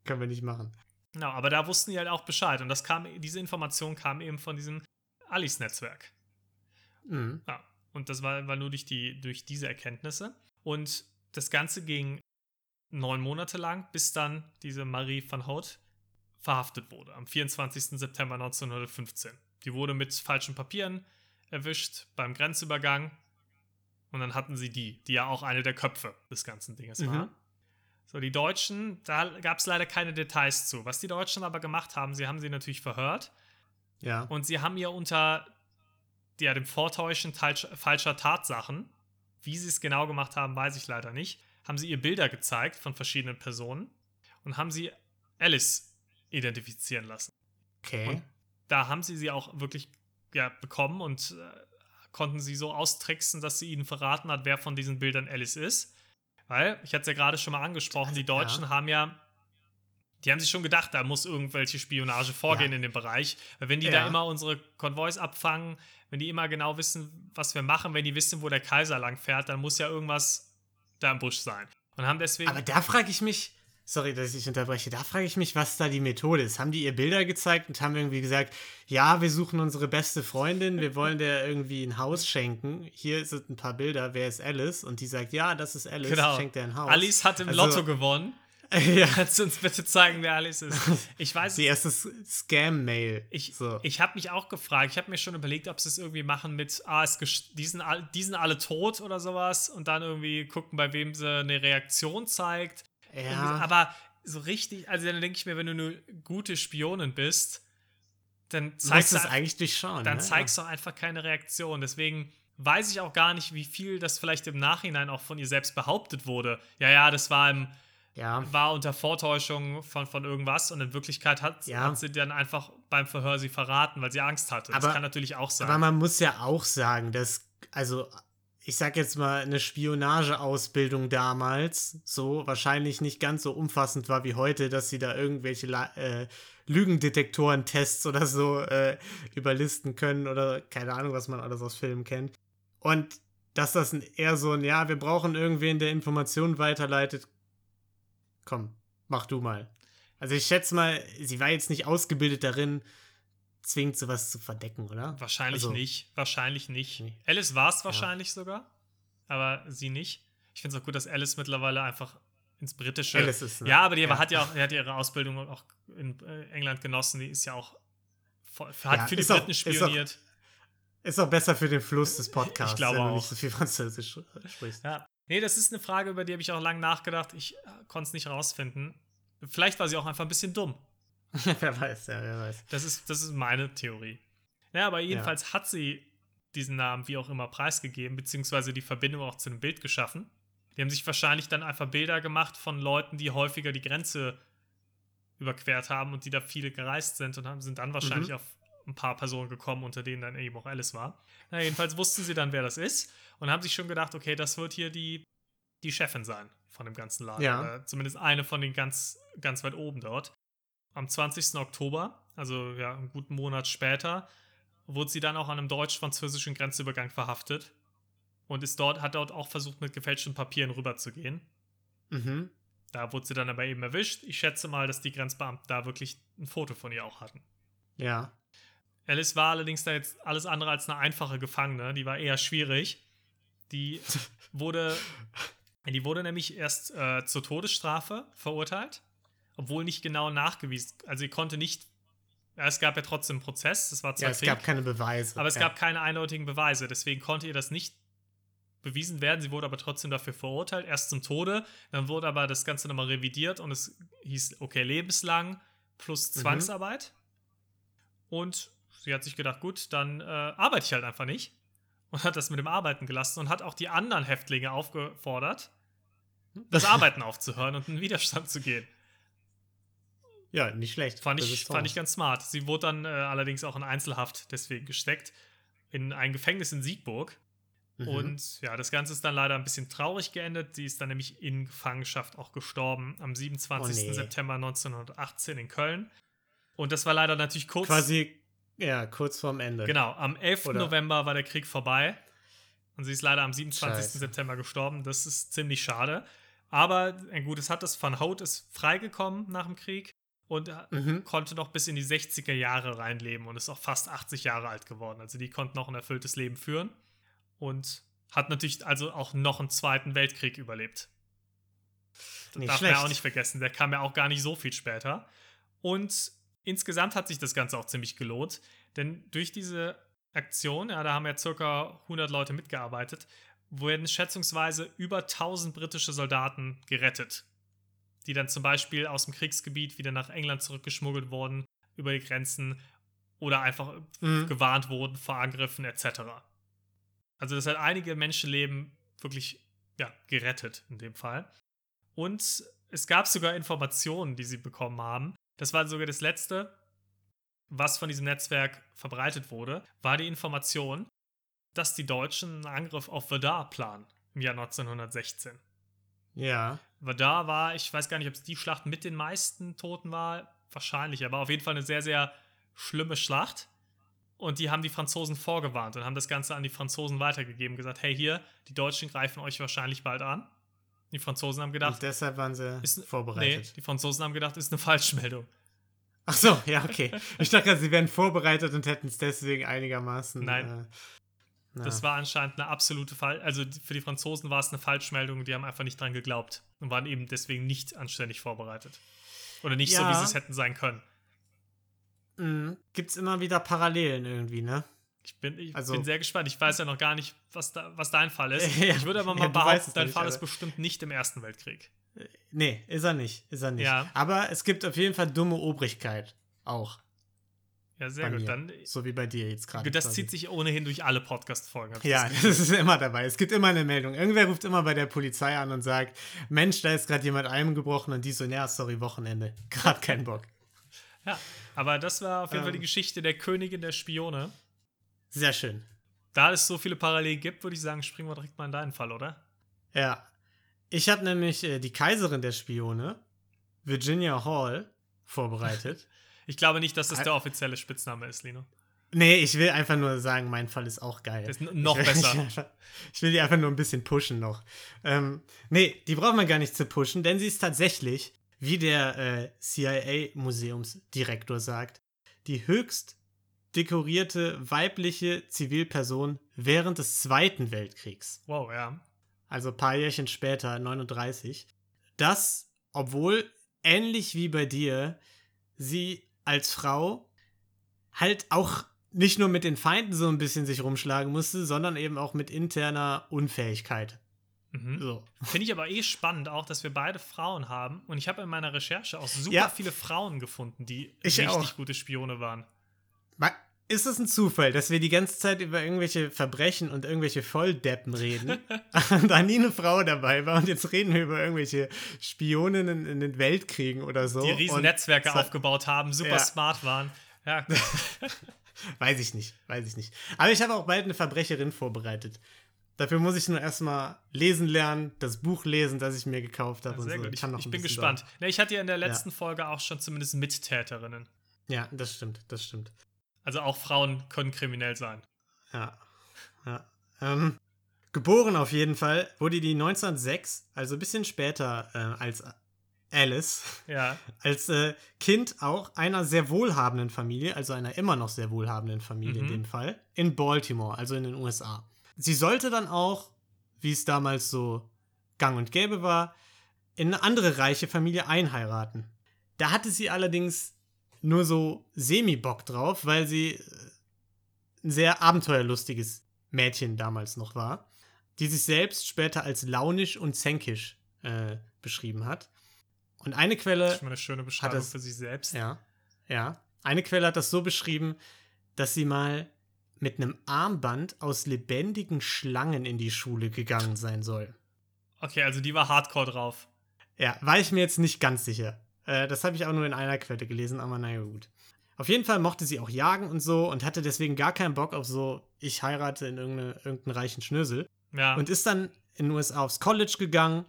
Können wir nicht machen. Genau, aber da wussten die halt auch Bescheid. Und das kam, diese Information kam eben von diesem Alice-Netzwerk. Mhm. Ja, und das war, war nur durch, die, durch diese Erkenntnisse. Und das Ganze ging neun Monate lang, bis dann diese Marie van Hout verhaftet wurde, am 24. September 1915. Die wurde mit falschen Papieren erwischt beim Grenzübergang. Und dann hatten sie die, die ja auch eine der Köpfe des ganzen Dinges war. Mhm. So, die Deutschen, da gab es leider keine Details zu. Was die Deutschen aber gemacht haben, sie haben sie natürlich verhört. Ja. Und sie haben ihr unter ja, dem Vortäuschen falsch- falscher Tatsachen, wie sie es genau gemacht haben, weiß ich leider nicht, haben sie ihr Bilder gezeigt von verschiedenen Personen und haben sie Alice identifizieren lassen. okay. Und da haben sie sie auch wirklich ja, bekommen und äh, konnten sie so austricksen, dass sie ihnen verraten hat, wer von diesen Bildern Alice ist. Weil, ich hatte es ja gerade schon mal angesprochen, die Deutschen Ja. haben ja, die haben sich schon gedacht, da muss irgendwelche Spionage vorgehen Ja. in dem Bereich. Weil wenn die da Ja. immer unsere Konvois abfangen, wenn die immer genau wissen, was wir machen, wenn die wissen, wo der Kaiser lang fährt, dann muss ja irgendwas da im Busch sein. Und haben deswegen. Aber da frage ich mich, sorry, dass ich unterbreche, da frage ich mich, was da die Methode ist. Haben die ihr Bilder gezeigt und haben irgendwie gesagt, ja, wir suchen unsere beste Freundin, wir wollen der irgendwie ein Haus schenken. Hier sind ein paar Bilder, wer ist Alice? Und die sagt, ja, das ist Alice, genau. schenkt dir ein Haus. Alice hat im Also- Lotto gewonnen. Ja, Kannst du uns bitte zeigen, wer Alice ist? Ich weiß die erste Scam-Mail. Ich, so. ich habe mich auch gefragt, ich habe mir schon überlegt, ob sie es irgendwie machen mit, ah, es die, sind all, die sind alle tot oder sowas und dann irgendwie gucken, bei wem sie eine Reaktion zeigt. Ja, Aber so richtig, also dann denke ich mir, wenn du eine gute Spionin bist, dann zeigst du, es eigentlich durchschauen. dann ne? zeigst du einfach keine Reaktion. Deswegen weiß ich auch gar nicht, wie viel das vielleicht im Nachhinein auch von ihr selbst behauptet wurde. Ja, ja, das war im, Ja, war unter Vortäuschung von, von irgendwas und in Wirklichkeit hat, Ja. hat sie dann einfach beim Verhör sie verraten, weil sie Angst hatte. das Aber- kann natürlich auch sein. aber man muss ja auch sagen, dass, also, ich sag jetzt mal, eine Spionageausbildung damals so wahrscheinlich nicht ganz so umfassend war wie heute, dass sie da irgendwelche äh, Lügendetektoren-Tests oder so äh, überlisten können oder keine Ahnung, was man alles aus Filmen kennt. Und dass das eher so ein, ja, wir brauchen irgendwen, der Informationen weiterleitet. Komm, mach du mal. Also ich schätze mal, sie war jetzt nicht ausgebildet darin, zwingend sowas zu verdecken, oder? wahrscheinlich Also- nicht. Wahrscheinlich nicht. Nee. Alice war es wahrscheinlich sogar, aber sie nicht. Ich finde es auch gut, dass Alice mittlerweile einfach ins britische. Alice ist, ne? Ja, aber die Ja. hat ja auch, die hat ihre Ausbildung auch in äh, England genossen. Die ist ja auch voll- hat Ja, für die ist auch- Briten ist auch- spioniert. Ist auch besser für den Fluss des Podcasts, Ich glaube wenn du auch. nicht so viel Französisch sprichst. Ja. Nee, das ist eine Frage, über die habe ich auch lange nachgedacht. Ich äh, konnte es nicht rausfinden. Vielleicht war sie auch einfach ein bisschen dumm. wer weiß, ja, wer weiß. Das ist, das ist meine Theorie. Ja, aber jedenfalls hat sie diesen Namen wie auch immer preisgegeben, beziehungsweise die Verbindung auch zu einem Bild geschaffen. Die haben sich wahrscheinlich dann einfach Bilder gemacht von Leuten, die häufiger die Grenze überquert haben und die da viele gereist sind und haben, sind dann wahrscheinlich Mhm. auf ein paar Personen gekommen, unter denen dann eben auch Alice war. Na, jedenfalls wussten sie dann, wer das ist und haben sich schon gedacht, okay, das wird hier die, die Chefin sein von dem ganzen Laden. Ja. Oder zumindest eine von den ganz, ganz weit oben dort. Am 20. Oktober, also ja, einen guten Monat später, wurde sie dann auch an einem deutsch-französischen Grenzübergang verhaftet und ist dort, hat dort auch versucht, mit gefälschten Papieren rüberzugehen. Mhm. Da wurde sie dann aber eben erwischt. Ich schätze mal, dass die Grenzbeamten da wirklich ein Foto von ihr auch hatten. Ja. Alice war allerdings da jetzt alles andere als eine einfache Gefangene. Die war eher schwierig. Die wurde, die wurde nämlich erst äh, zur Todesstrafe verurteilt, obwohl nicht genau nachgewiesen. Also sie konnte nicht. Ja, es gab ja trotzdem einen Prozess. Das war zwar Ja, es Krieg, gab keine Beweise. aber es ja. gab keine eindeutigen Beweise. Deswegen konnte ihr das nicht bewiesen werden. Sie wurde aber trotzdem dafür verurteilt, erst zum Tode. Dann wurde aber das Ganze nochmal revidiert und es hieß, okay, lebenslang plus Mhm. Zwangsarbeit. Und sie hat sich gedacht, gut, dann äh, arbeite ich halt einfach nicht. Und hat das mit dem Arbeiten gelassen und hat auch die anderen Häftlinge aufgefordert, das Arbeiten aufzuhören und in Widerstand zu gehen. Ja, nicht schlecht. Fand ich, fand ich ganz smart. Sie wurde dann äh, allerdings auch in Einzelhaft deswegen gesteckt. In ein Gefängnis in Siegburg. Mhm. Und ja, das Ganze ist dann leider ein bisschen traurig geendet. Sie ist dann nämlich in Gefangenschaft auch gestorben am 27. Oh nee. September 1918 in Köln. Und das war leider natürlich kurz. Quasi, ja, kurz vorm Ende. Genau, am 11. Oder- November war der Krieg vorbei. Und sie ist leider am 27. Scheiße. September gestorben. Das ist ziemlich schade. Aber ein gutes hat es. Van Hout ist freigekommen nach dem Krieg und Mhm. konnte noch bis in die 60er Jahre reinleben und ist auch fast 80 Jahre alt geworden. Also die konnte noch ein erfülltes Leben führen und hat natürlich also auch noch einen Zweiten Weltkrieg überlebt. Das Nicht darf man ja schlecht. auch nicht vergessen. Der kam ja auch gar nicht so viel später. Und insgesamt hat sich das Ganze auch ziemlich gelohnt, denn durch diese Aktion, ja, da haben ja circa 100 Leute mitgearbeitet, wurden schätzungsweise über 1000 britische Soldaten gerettet, die dann zum Beispiel aus dem Kriegsgebiet wieder nach England zurückgeschmuggelt wurden, über die Grenzen oder einfach Mhm. gewarnt wurden vor Angriffen etc. Also das hat einige Menschenleben wirklich ja, gerettet in dem Fall. Und es gab sogar Informationen, die sie bekommen haben. Das war sogar das letzte, was von diesem Netzwerk verbreitet wurde, war die Information, dass die Deutschen einen Angriff auf Verdun planen im Jahr 1916. Ja. Verdun war, ich weiß gar nicht, ob es die Schlacht mit den meisten Toten war, wahrscheinlich, aber auf jeden Fall eine sehr, sehr schlimme Schlacht. Und die haben die Franzosen vorgewarnt und haben das Ganze an die Franzosen weitergegeben, gesagt, hey hier, die Deutschen greifen euch wahrscheinlich bald an. Die Franzosen haben gedacht, Und deshalb waren sie ist, nee, vorbereitet. die Franzosen haben gedacht, ist eine Falschmeldung. Ach so, ja, okay. Ich dachte sie wären vorbereitet und hätten es deswegen einigermaßen. Nein. Äh. Das war anscheinend eine absolute Fall. Also für die Franzosen war es eine Falschmeldung, die haben einfach nicht dran geglaubt und waren eben deswegen nicht anständig vorbereitet. Oder nicht so, Ja. wie sie es hätten sein können. Mhm. Gibt's immer wieder Parallelen irgendwie, ne? Ich bin, ich Also- bin sehr gespannt. Ich weiß ja noch gar nicht, was, da, was dein Fall ist. Ja. Ich würde aber mal Ja, behaupten, dein nicht, Fall ist bestimmt nicht im Ersten Weltkrieg. Nee, ist er nicht. Ist er nicht. Ja. Aber es gibt auf jeden Fall dumme Obrigkeit. Auch. Ja, sehr gut. mir. Dann, So wie bei dir jetzt gerade. das quasi. zieht sich ohnehin durch alle Podcast-Folgen. ich Ja, das das ist immer dabei. Es gibt immer eine Meldung. Irgendwer ruft immer bei der Polizei an und sagt: Mensch, da ist gerade jemand eingebrochen und die so, ja, sorry, Wochenende. Gerade kein Bock. ja, aber das war auf jeden Fall die Ähm. Geschichte der Königin der Spione. Sehr schön. Da es so viele Parallelen gibt, würde ich sagen, springen wir direkt mal in deinen Fall, oder? Ja. Ich habe nämlich äh, die Kaiserin der Spione, Virginia Hall, vorbereitet. Ich glaube nicht, dass das der offizielle Spitzname ist, Lino. nee, ich will einfach nur sagen, mein Fall ist auch geil. Das ist noch ich will, besser. Ich, einfach- ich will die einfach nur ein bisschen pushen noch. Ähm, nee, die braucht man gar nicht zu pushen, denn sie ist tatsächlich, wie der äh, CIA-Museumsdirektor sagt, die höchst dekorierte weibliche Zivilperson während des Zweiten Weltkriegs. Wow, ja. also ein paar Jährchen später, 39, dass, obwohl ähnlich wie bei dir, sie als Frau halt auch nicht nur mit den Feinden so ein bisschen sich rumschlagen musste, sondern eben auch mit interner Unfähigkeit. Mhm. So. Finde ich aber eh spannend auch, dass wir beide Frauen haben. Und ich habe in meiner Recherche auch super Ja. viele Frauen gefunden, die Ich richtig auch. gute Spione waren. Ist es ein Zufall, dass wir die ganze Zeit über irgendwelche Verbrechen und irgendwelche Volldeppen reden? und da nie eine Frau dabei war und jetzt reden wir über irgendwelche Spioninnen in den Weltkriegen oder so. Die riesen und Netzwerke aufgebaut haben, super Ja. smart waren. Ja, Weiß ich nicht, weiß ich nicht. Aber ich habe auch bald eine Verbrecherin vorbereitet. Dafür muss ich nur erstmal lesen lernen, das Buch lesen, das ich mir gekauft habe. und sehr so. gut. Ich, ich bin gespannt. Ne, ich hatte ja in der letzten Folge auch schon zumindest Mittäterinnen. Ja, das stimmt, das stimmt. Also auch Frauen können kriminell sein. Ja. ja. Ähm, geboren auf jeden Fall wurde die 1906, also ein bisschen später äh, als Alice, Ja. als äh, Kind auch einer sehr wohlhabenden Familie, also einer immer noch sehr wohlhabenden Familie Mhm. in dem Fall, in Baltimore, also in den USA. Sie sollte dann auch, wie es damals so gang und gäbe war, in eine andere reiche Familie einheiraten. Da hatte sie allerdings nur so semi-Bock drauf, weil sie äh, ein sehr abenteuerlustiges Mädchen damals noch war, die sich selbst später als launisch und zänkisch äh, beschrieben hat. Und eine Das Quelle ist mal eine schöne Beschreibung das- für sich selbst. ja, ja. Eine Quelle hat das so beschrieben, dass sie mal mit einem Armband aus lebendigen Schlangen in die Schule gegangen sein soll. Okay, also die war hardcore drauf. Ja, war ich mir jetzt nicht ganz sicher. Äh, das habe ich auch nur in einer Quelle gelesen, aber naja, gut. Auf jeden Fall mochte sie auch jagen und so und hatte deswegen gar keinen Bock auf so, ich heirate in irgendeine, irgendeinen reichen Schnösel. Ja. Und ist dann in den USA aufs College gegangen,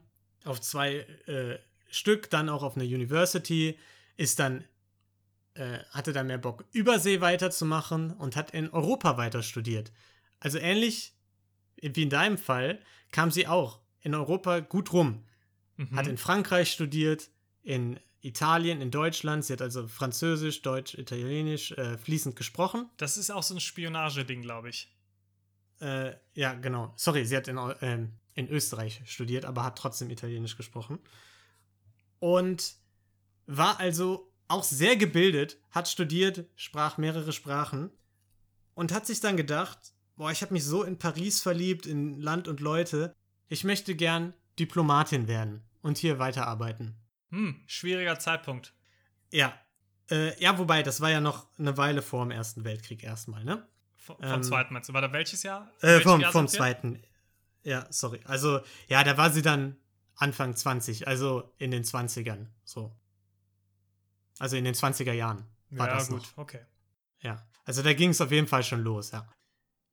auf zwei äh, Stück, dann auch auf eine University, ist dann, äh, hatte dann mehr Bock, Übersee weiterzumachen und hat in Europa weiter studiert. Also ähnlich wie in deinem Fall kam sie auch in Europa gut rum. mhm. Hat in Frankreich studiert, in Italien, in Deutschland. Sie hat also Französisch, Deutsch, Italienisch äh, fließend gesprochen. das ist auch so ein Spionageding, glaube ich. Äh, ja, genau. Sorry, sie hat in, ähm, in Österreich studiert, aber hat trotzdem Italienisch gesprochen. Und war also auch sehr gebildet, hat studiert, sprach mehrere Sprachen und hat sich dann gedacht, boah, ich habe mich so in Paris verliebt, in Land und Leute, ich möchte gern Diplomatin werden und hier weiterarbeiten. Hm, schwieriger Zeitpunkt. Ja. Äh, ja, wobei, das war ja noch eine Weile vor dem Ersten Weltkrieg erstmal, ne? V vom Ähm, zweiten meinst du? War da welches Jahr? Äh, vom, Jahr vom zweiten. Ja, sorry. Also, ja, da war sie dann Anfang 20, also in den 20ern, so. Also in den 20er Jahren war ja, das gut, noch. okay. Ja, also da ging es auf jeden Fall schon los, ja.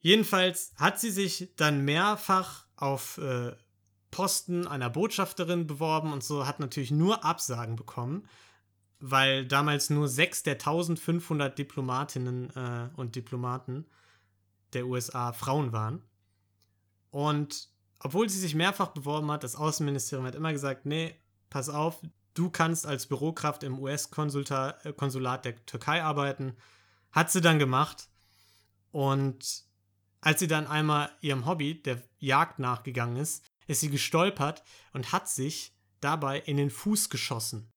Jedenfalls hat sie sich dann mehrfach auf äh, Posten einer Botschafterin beworben und so, hat natürlich nur Absagen bekommen, weil damals nur sechs der 1500 Diplomatinnen äh, und Diplomaten der USA Frauen waren. Und obwohl sie sich mehrfach beworben hat, das Außenministerium hat immer gesagt, nee, pass auf, du kannst als Bürokraft im US-Konsulat der Türkei arbeiten. Hat sie dann gemacht. Und als sie dann einmal ihrem Hobby, der Jagd, nachgegangen ist, ist sie gestolpert und hat sich dabei in den Fuß geschossen.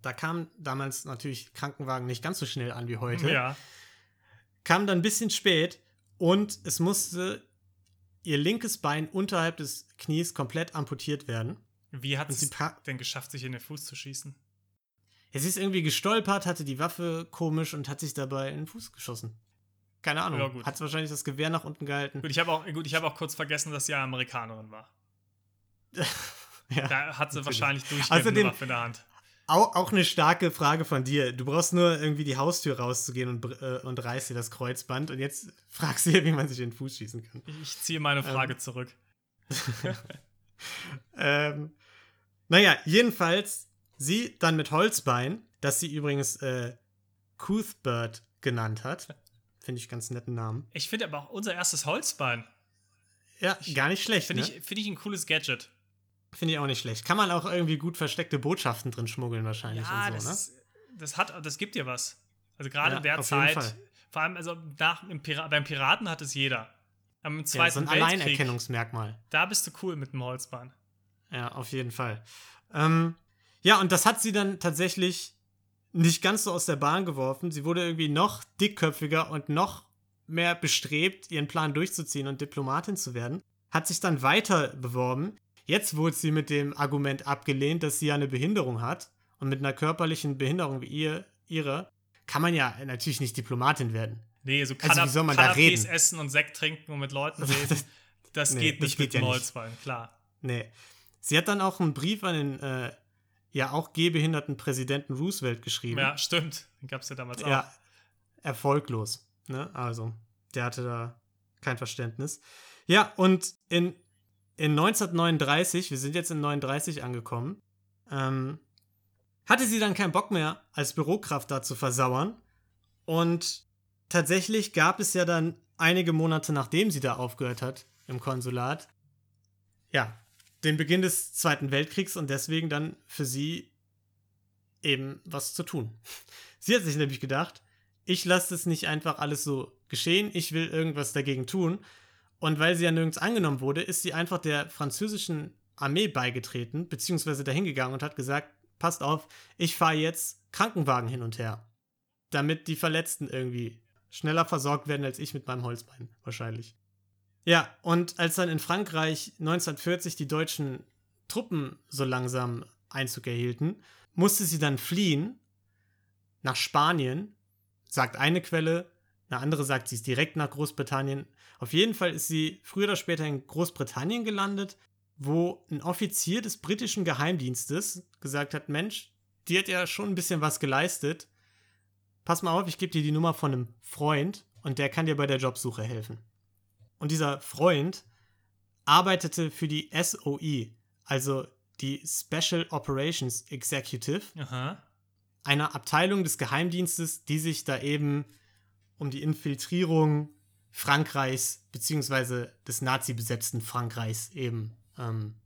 Da kam damals natürlich Krankenwagen nicht ganz so schnell an wie heute. Ja. Kam dann ein bisschen spät und es musste ihr linkes Bein unterhalb des Knies komplett amputiert werden. Wie hat sie denn geschafft, sich in den Fuß zu schießen? Ja, sie ist irgendwie gestolpert, hatte die Waffe komisch und hat sich dabei in den Fuß geschossen. Keine Ja, Ahnung. gut. hat wahrscheinlich das Gewehr nach unten gehalten. Gut, ich habe auch, gut, ich hab auch kurz vergessen, dass sie eine Amerikanerin war. Ja. Da hat sie natürlich. wahrscheinlich durchgehend Waffe in der Hand. Auch, auch eine starke Frage von dir. Du brauchst nur irgendwie die Haustür rauszugehen und, äh, und reißt dir das Kreuzband und jetzt fragst du dir, wie man sich in den Fuß schießen kann. Ich ziehe meine Frage zurück. Ähm, naja, jedenfalls sie dann mit Holzbein, das sie übrigens äh, Cuthbert genannt hat. Finde ich ganz netten Namen. Ich finde aber auch unser erstes Holzbein. Ja, gar nicht schlecht. Finde ne? ich, find ich ein cooles Gadget. Finde ich auch nicht schlecht. Kann man auch irgendwie gut versteckte Botschaften drin schmuggeln wahrscheinlich Ja, und so, ne? das, das, hat, das gibt dir was. Also gerade Ja, in der Zeit, vor allem also nach, Pira beim Piraten hat es jeder. Am Ja, Zweiten so ein Weltkrieg, Alleinerkennungsmerkmal. da bist du cool mit dem Holzbein. Ja, auf jeden Fall. Ähm, ja, und das hat sie dann tatsächlich nicht ganz so aus der Bahn geworfen. Sie wurde irgendwie noch dickköpfiger und noch mehr bestrebt, ihren Plan durchzuziehen und Diplomatin zu werden. Hat sich dann weiter beworben. Jetzt wurde sie mit dem Argument abgelehnt, dass sie ja eine Behinderung hat. Und mit einer körperlichen Behinderung wie ihr, ihre kann man ja natürlich nicht Diplomatin werden. Nee, so Also, wie Kanap soll man da Kanapés reden? essen und Sekt trinken und mit Leuten reden. Das Nee, geht das nicht geht mit ja. Holzwein, klar. Nee. Sie hat dann auch einen Brief an den äh, ja auch gehbehinderten Präsidenten Roosevelt geschrieben. Ja, stimmt. Den gab es ja damals auch. Ja, erfolglos. Ne? Also, der hatte da kein Verständnis. Ja, und in, in 1939, wir sind jetzt in 39 angekommen, ähm, hatte sie dann keinen Bock mehr, als Bürokraft da zu versauern. Und tatsächlich gab es ja dann einige Monate nachdem sie da aufgehört hat im Konsulat, ja, den Beginn des Zweiten Weltkriegs und deswegen dann für sie eben was zu tun. Sie hat sich nämlich gedacht, ich lasse es nicht einfach alles so geschehen, ich will irgendwas dagegen tun. Und weil sie ja nirgends angenommen wurde, ist sie einfach der französischen Armee beigetreten, beziehungsweise dahin gegangen und hat gesagt, passt auf, ich fahre jetzt Krankenwagen hin und her, damit die Verletzten irgendwie schneller versorgt werden als ich mit meinem Holzbein, wahrscheinlich. Ja, und als dann in Frankreich 1940 die deutschen Truppen so langsam Einzug erhielten, musste sie dann fliehen nach Spanien, sagt eine Quelle, eine andere sagt, sie ist direkt nach Großbritannien. Auf jeden Fall ist sie früher oder später in Großbritannien gelandet, wo ein Offizier des britischen Geheimdienstes gesagt hat, Mensch, die hat ja schon ein bisschen was geleistet. Pass mal auf, ich gebe dir die Nummer von einem Freund und der kann dir bei der Jobsuche helfen. Und dieser Freund arbeitete für die SOE, also die Special Operations Executive, Aha. einer Abteilung des Geheimdienstes, die sich da eben um die Infiltrierung Frankreichs beziehungsweise des Nazi-besetzten Frankreichs eben ähm,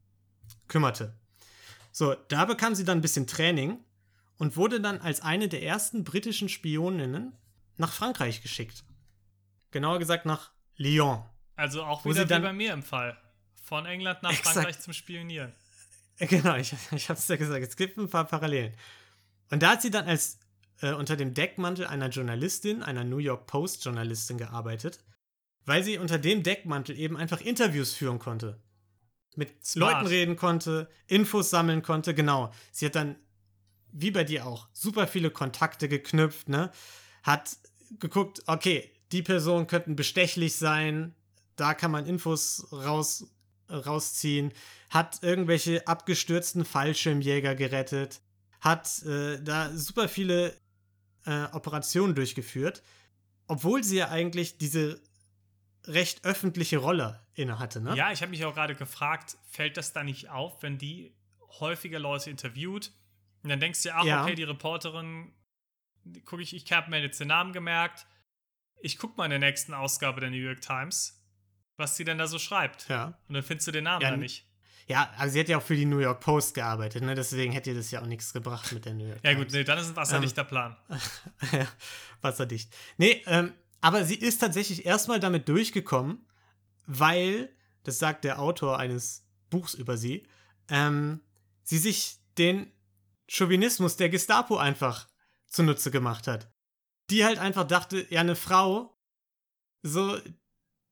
kümmerte. So, da bekam sie dann ein bisschen Training und wurde dann als eine der ersten britischen Spioninnen nach Frankreich geschickt. Genauer gesagt nach Lyon. Also auch wieder sie wie dann- bei mir im Fall. Von England nach Exakt. Frankreich zum Spionieren. Äh, Genau, ich, ich habe es ja gesagt, es gibt ein paar Parallelen. Und da hat sie dann als äh, unter dem Deckmantel einer Journalistin, einer New York Post Journalistin gearbeitet, weil sie unter dem Deckmantel eben einfach Interviews führen konnte. Mit Smart. Leuten reden konnte, Infos sammeln konnte, genau. Sie hat dann, wie bei dir auch, super viele Kontakte geknüpft, ne? Hat geguckt, okay, die Personen könnten bestechlich sein, da kann man Infos raus, rausziehen, hat irgendwelche abgestürzten Fallschirmjäger gerettet, hat äh, da super viele äh, Operationen durchgeführt, obwohl sie ja eigentlich diese recht öffentliche Rolle innehatte, ne? Ja, ich habe mich auch gerade gefragt, fällt das da nicht auf, wenn die häufiger Leute interviewt und dann denkst du, ach, Ja. okay, die Reporterin, gucke ich, ich habe mir jetzt den Namen gemerkt, ich gucke mal in der nächsten Ausgabe der New York Times, was sie denn da so schreibt. Ja. Und dann findest du den Namen Ja, da nicht. Ja, also sie hat ja auch für die New York Post gearbeitet, ne? Deswegen hätte ihr das ja auch nichts gebracht mit der New York Ja Times. gut, nee, dann ist ein wasserdichter Plan. Ja, wasserdicht. Nee, ähm, aber sie ist tatsächlich erstmal damit durchgekommen, weil, das sagt der Autor eines Buchs über sie, ähm, sie sich den Chauvinismus der Gestapo einfach zunutze gemacht hat. Die halt einfach dachte, ja, eine Frau, so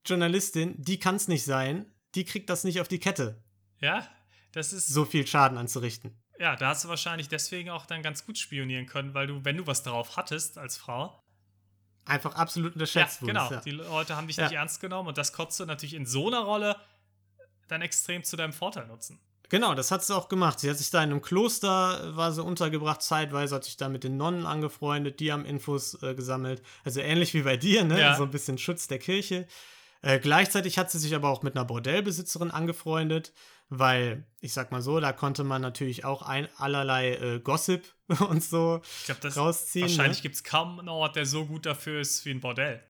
Journalistin, die kann es nicht sein, die kriegt das nicht auf die Kette, Ja, das ist, so viel Schaden anzurichten. ja, da hast du wahrscheinlich deswegen auch dann ganz gut spionieren können, weil du, wenn du was darauf hattest als Frau, Einfach absolut ja, unterschätzt genau, wurdest, die Leute haben dich Ja. nicht ernst genommen und das konntest du natürlich in so einer Rolle dann extrem zu deinem Vorteil nutzen. Genau, das hat sie auch gemacht. Sie hat sich da in einem Kloster, war sie untergebracht, zeitweise hat sich da mit den Nonnen angefreundet, die haben Infos äh, gesammelt. Also ähnlich wie bei dir, ne? Ja. So ein bisschen Schutz der Kirche. Äh, gleichzeitig hat sie sich aber auch mit einer Bordellbesitzerin angefreundet, weil, ich sag mal so, da konnte man natürlich auch ein allerlei äh, Gossip und so Ich glaube, das rausziehen. wahrscheinlich ne? gibt es kaum einen Ort, der so gut dafür ist wie ein Bordell.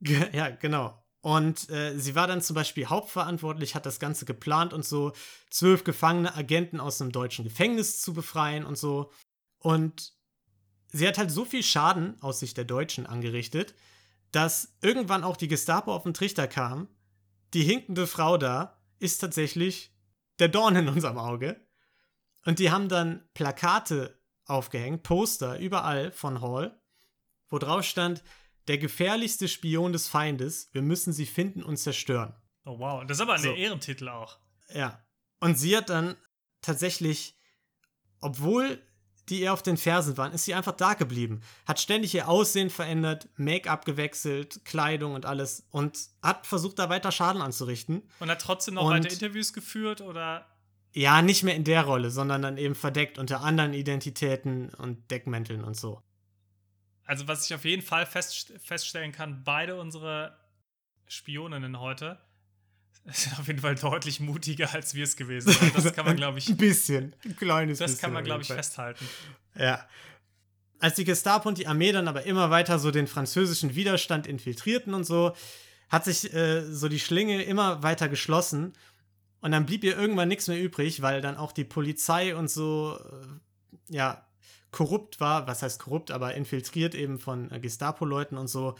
Ja, genau. Und äh, sie war dann zum Beispiel hauptverantwortlich, hat das Ganze geplant und so, zwölf gefangene Agenten aus einem deutschen Gefängnis zu befreien und so. Und sie hat halt so viel Schaden aus Sicht der Deutschen angerichtet, dass irgendwann auch die Gestapo auf den Trichter kam. Die hinkende Frau da ist tatsächlich der Dorn in unserem Auge. Und die haben dann Plakate aufgehängt, Poster überall von Hall, wo drauf stand, der gefährlichste Spion des Feindes. Wir müssen sie finden und zerstören. Oh wow, das ist aber ein So. Ehrentitel auch. Ja. Und sie hat dann tatsächlich, obwohl die ihr auf den Fersen waren, ist sie einfach da geblieben. Hat ständig ihr Aussehen verändert, Make-up gewechselt, Kleidung und alles und hat versucht, da weiter Schaden anzurichten. Und hat trotzdem noch Und- weiter Interviews geführt oder Ja, nicht mehr in der Rolle, sondern dann eben verdeckt unter anderen Identitäten und Deckmänteln und so. Also, was ich auf jeden Fall fest, feststellen kann, beide unsere Spioninnen heute sind auf jeden Fall deutlich mutiger, als wir es gewesen sind. Das kann man, glaube ich, Ein bisschen. Ein kleines das bisschen. kann man, glaube ich, festhalten. Ja. Als die Gestapo und die Armee dann aber immer weiter so den französischen Widerstand infiltrierten und so, hat sich äh, so die Schlinge immer weiter geschlossen. Und dann blieb ihr irgendwann nichts mehr übrig, weil dann auch die Polizei und so, äh, ja, korrupt war. Was heißt korrupt, aber infiltriert eben von äh, Gestapo-Leuten und so.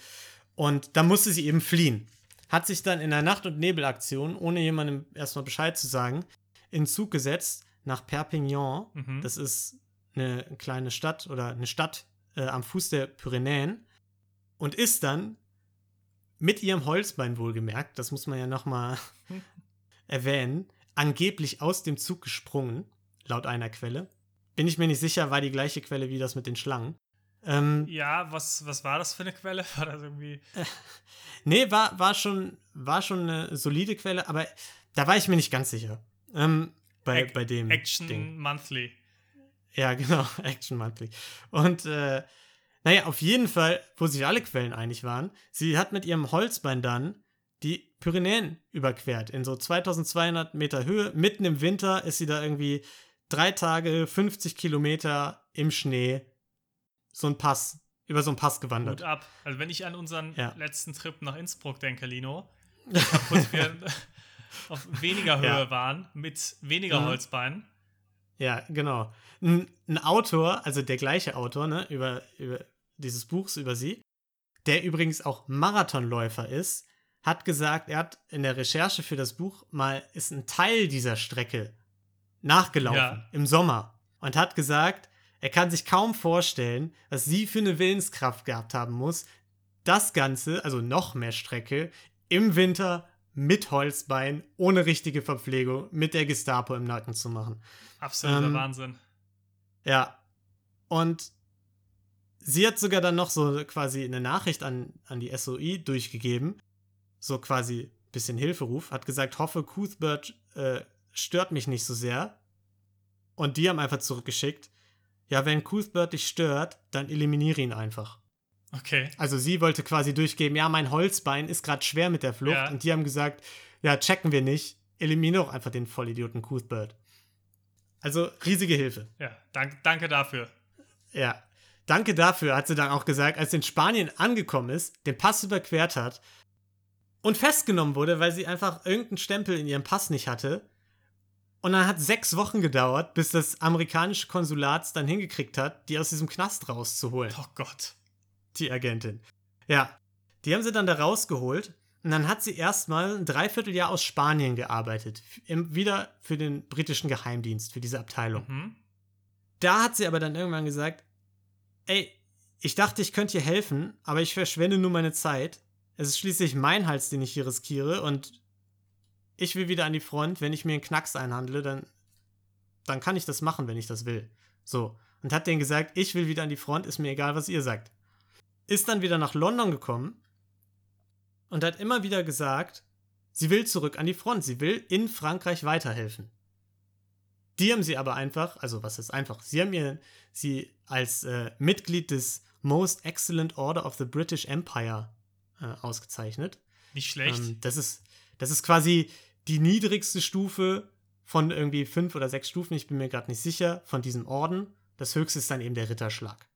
Und da musste sie eben fliehen. Hat sich dann in der Nacht- und Nebelaktion, ohne jemandem erstmal Bescheid zu sagen, in Zug gesetzt nach Perpignan. Mhm. Das ist eine kleine Stadt oder eine Stadt äh, am Fuß der Pyrenäen und ist dann mit ihrem Holzbein wohlgemerkt, das muss man ja nochmal erwähnen, angeblich aus dem Zug gesprungen, laut einer Quelle. Bin ich mir nicht sicher, war die gleiche Quelle wie das mit den Schlangen. Ähm, Ja, was, was war das für eine Quelle? War das irgendwie. nee, war, war, schon, war schon eine solide Quelle, aber da war ich mir nicht ganz sicher. Ähm, bei, Ac- bei dem Action Ding. Monthly. Ja, genau, Action Monthly. Und äh, naja, auf jeden Fall, wo sich alle Quellen einig waren, sie hat mit ihrem Holzbein dann die Pyrenäen überquert. In so 2200 Meter Höhe. Mitten im Winter ist sie da irgendwie drei Tage, 50 Kilometer im Schnee so ein Pass, über so einen Pass gewandert. Gut ab. Also, wenn ich an unseren Ja. letzten Trip nach Innsbruck denke, Lino, kaputt wir auf weniger Höhe Ja. waren, mit weniger Mhm. Holzbeinen. Ja, genau. Ein, ein Autor, also der gleiche Autor, ne, über, über dieses Buchs über sie, der übrigens auch Marathonläufer ist, hat gesagt, er hat in der Recherche für das Buch mal ist ein Teil dieser Strecke nachgelaufen Ja. im Sommer und hat gesagt, er kann sich kaum vorstellen, was sie für eine Willenskraft gehabt haben muss, das Ganze, also noch mehr Strecke, im Winter mit Holzbein, ohne richtige Verpflegung, mit der Gestapo im Nacken zu machen. Absoluter Ähm, Wahnsinn. Ja. Und sie hat sogar dann noch so quasi eine Nachricht an, an die SOI durchgegeben. So quasi ein bisschen Hilferuf. Hat gesagt, hoffe, Cuthbert äh, stört mich nicht so sehr. Und die haben einfach zurückgeschickt. Ja, wenn Cuthbert dich stört, dann eliminiere ihn einfach. Okay. Also sie wollte quasi durchgeben, ja, mein Holzbein ist gerade schwer mit der Flucht. Ja. Und die haben gesagt, ja, checken wir nicht. Eliminiere doch einfach den Vollidioten Cuthbert. Also riesige Hilfe. Ja, dank, danke dafür. Ja. Danke dafür, hat sie dann auch gesagt, als sie in Spanien angekommen ist, den Pass überquert hat und festgenommen wurde, weil sie einfach irgendeinen Stempel in ihrem Pass nicht hatte. Und dann hat sechs Wochen gedauert, bis das amerikanische Konsulat es dann hingekriegt hat, die aus diesem Knast rauszuholen, Oh Gott. die Agentin. Ja, die haben sie dann da rausgeholt und dann hat sie erstmal ein Dreivierteljahr aus Spanien gearbeitet. Im, wieder für den britischen Geheimdienst, für diese Abteilung. Mhm. Da hat sie aber dann irgendwann gesagt, ey, ich dachte, ich könnte ihr helfen, aber ich verschwende nur meine Zeit. Es ist schließlich mein Hals, den ich hier riskiere und ich will wieder an die Front. Wenn ich mir einen Knacks einhandle, dann, dann kann ich das machen, wenn ich das will. So. Und hat denen gesagt, ich will wieder an die Front, ist mir egal, was ihr sagt. Ist dann wieder nach London gekommen und hat immer wieder gesagt, sie will zurück an die Front, sie will in Frankreich weiterhelfen. Die haben sie aber einfach, also was ist einfach, sie haben ihr, sie als äh, Mitglied des Most Excellent Order of the British Empire äh, ausgezeichnet. Nicht schlecht. Ähm, das, ist, das ist quasi die niedrigste Stufe von irgendwie fünf oder sechs Stufen, ich bin mir gerade nicht sicher, von diesem Orden. Das höchste ist dann eben der Ritterschlag.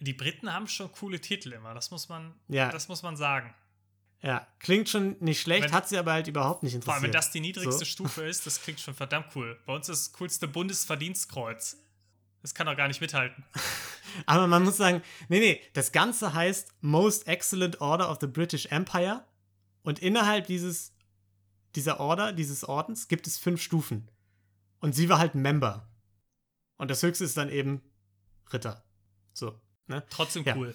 Die Briten haben schon coole Titel immer, das muss man, Ja. das muss man sagen. Ja, klingt schon nicht schlecht, Wenn- hat sie aber halt überhaupt nicht Vor interessiert. allem, wenn das die niedrigste So. Stufe ist, das klingt schon verdammt cool. Bei uns ist das coolste Bundesverdienstkreuz. Das kann doch gar nicht mithalten. Aber man muss sagen, nee, nee, das Ganze heißt Most Excellent Order of the British Empire. Und innerhalb dieses, dieser Order, dieses Ordens, gibt es fünf Stufen. Und sie war halt Member. Und das höchste ist dann eben Ritter. So, ne? Trotzdem Ja. cool.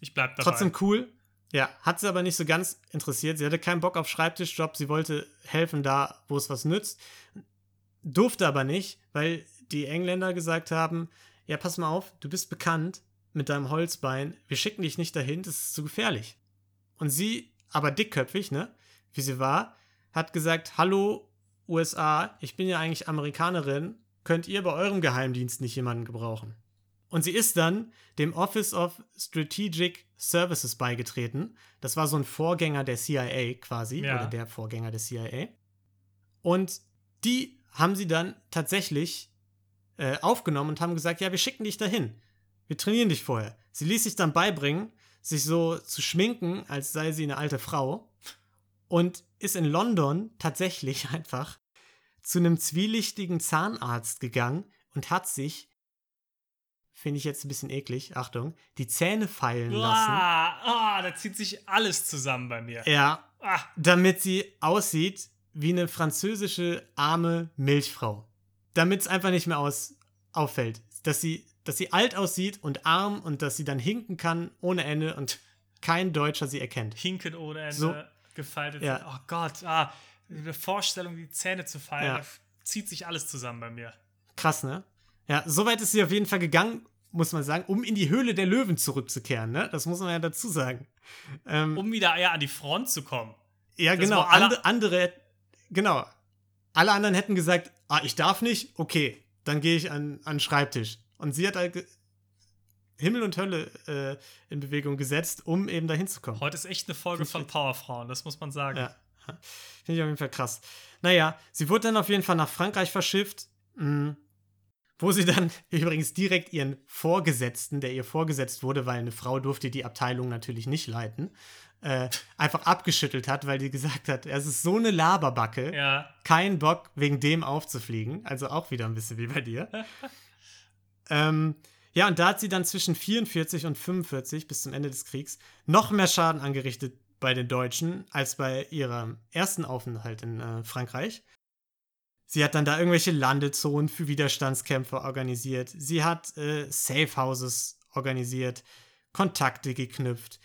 Ich bleib dabei. Trotzdem cool. Ja, hat sie aber nicht so ganz interessiert. Sie hatte keinen Bock auf Schreibtischjob. Sie wollte helfen da, wo es was nützt. Durfte aber nicht, weil die Engländer gesagt haben: Ja, pass mal auf, du bist bekannt mit deinem Holzbein. Wir schicken dich nicht dahin, das ist zu gefährlich. Und sie, aber dickköpfig, ne, wie sie war, hat gesagt: Hallo, USA, ich bin ja eigentlich Amerikanerin. Könnt ihr bei eurem Geheimdienst nicht jemanden gebrauchen? Und sie ist dann dem Office of Strategic Services beigetreten. Das war so ein Vorgänger der CIA quasi, Ja. oder der Vorgänger der CIA. Und die haben sie dann tatsächlich äh, aufgenommen und haben gesagt, ja, wir schicken dich dahin. Wir trainieren dich vorher. Sie ließ sich dann beibringen, sich so zu schminken, als sei sie eine alte Frau. Und ist in London tatsächlich einfach zu einem zwielichtigen Zahnarzt gegangen und hat sich, finde ich jetzt ein bisschen eklig, Achtung, die Zähne feilen lassen. Ah, ah, da zieht sich alles zusammen bei mir. Ja, Ah, damit sie aussieht wie eine französische arme Milchfrau. Damit es einfach nicht mehr aus auffällt, dass sie, dass sie alt aussieht und arm und dass sie dann hinken kann ohne Ende und kein Deutscher sie erkennt. hinken ohne Ende, So. Gefaltet. Ja. Oh Gott, ah, eine Vorstellung, die Zähne zu fallen, Ja. zieht sich alles zusammen bei mir. Krass, ne? Ja, soweit ist sie auf jeden Fall gegangen, muss man sagen, um in die Höhle der Löwen zurückzukehren, ne? Das muss man ja dazu sagen. Ähm, Um wieder eher an die Front zu kommen. ja, das genau. alle- Ande, andere, genau. Alle anderen hätten gesagt, ah, ich darf nicht, okay, dann gehe ich an, an den Schreibtisch. Und sie hat halt Himmel und Hölle äh, in Bewegung gesetzt, um eben dahin zu kommen. Heute ist echt eine Folge Finde ich von Powerfrauen, das muss man sagen. Ja. Finde ich auf jeden Fall krass. Naja, sie wurde dann auf jeden Fall nach Frankreich verschifft, mh, wo sie dann übrigens direkt ihren Vorgesetzten, der ihr vorgesetzt wurde, weil eine Frau durfte die Abteilung natürlich nicht leiten, äh, einfach abgeschüttelt hat, weil die gesagt hat, es ist so eine Laberbacke, Ja. kein Bock, wegen dem aufzufliegen. Also auch wieder ein bisschen wie bei dir. ähm, ja, und da hat sie dann zwischen 44 und 45 bis zum Ende des Kriegs noch mehr Schaden angerichtet bei den Deutschen als bei ihrem ersten Aufenthalt in äh, Frankreich. Sie hat dann da irgendwelche Landezonen für Widerstandskämpfer organisiert. Sie hat äh, Safe Houses organisiert, Kontakte geknüpft,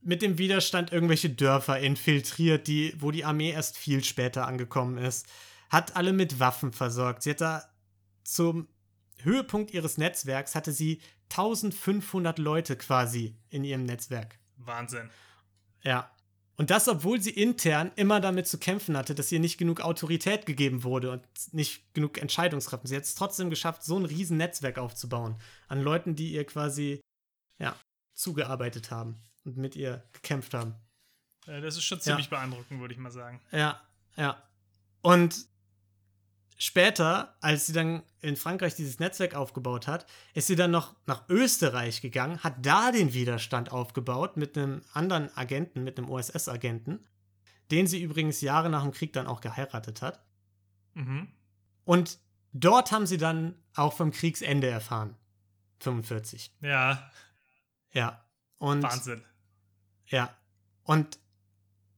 mit dem Widerstand irgendwelche Dörfer infiltriert, die, wo die Armee erst viel später angekommen ist, hat alle mit Waffen versorgt. Sie hat da zum Höhepunkt ihres Netzwerks hatte sie 1500 Leute quasi in ihrem Netzwerk. Wahnsinn. Ja. Und das, obwohl sie intern immer damit zu kämpfen hatte, dass ihr nicht genug Autorität gegeben wurde und nicht genug Entscheidungskraft. Sie hat es trotzdem geschafft, so ein riesen Netzwerk aufzubauen an Leuten, die ihr quasi, ja, zugearbeitet haben und mit ihr gekämpft haben. Äh, Das ist schon ziemlich beeindruckend, würde ich mal sagen. Ja, ja. Und später, als sie dann in Frankreich dieses Netzwerk aufgebaut hat, ist sie dann noch nach Österreich gegangen, hat da den Widerstand aufgebaut mit einem anderen Agenten, mit einem OSS-Agenten, den sie übrigens Jahre nach dem Krieg dann auch geheiratet hat. Mhm. Und dort haben sie dann auch vom Kriegsende erfahren. 45. Ja, Ja. Und Wahnsinn. Ja. Und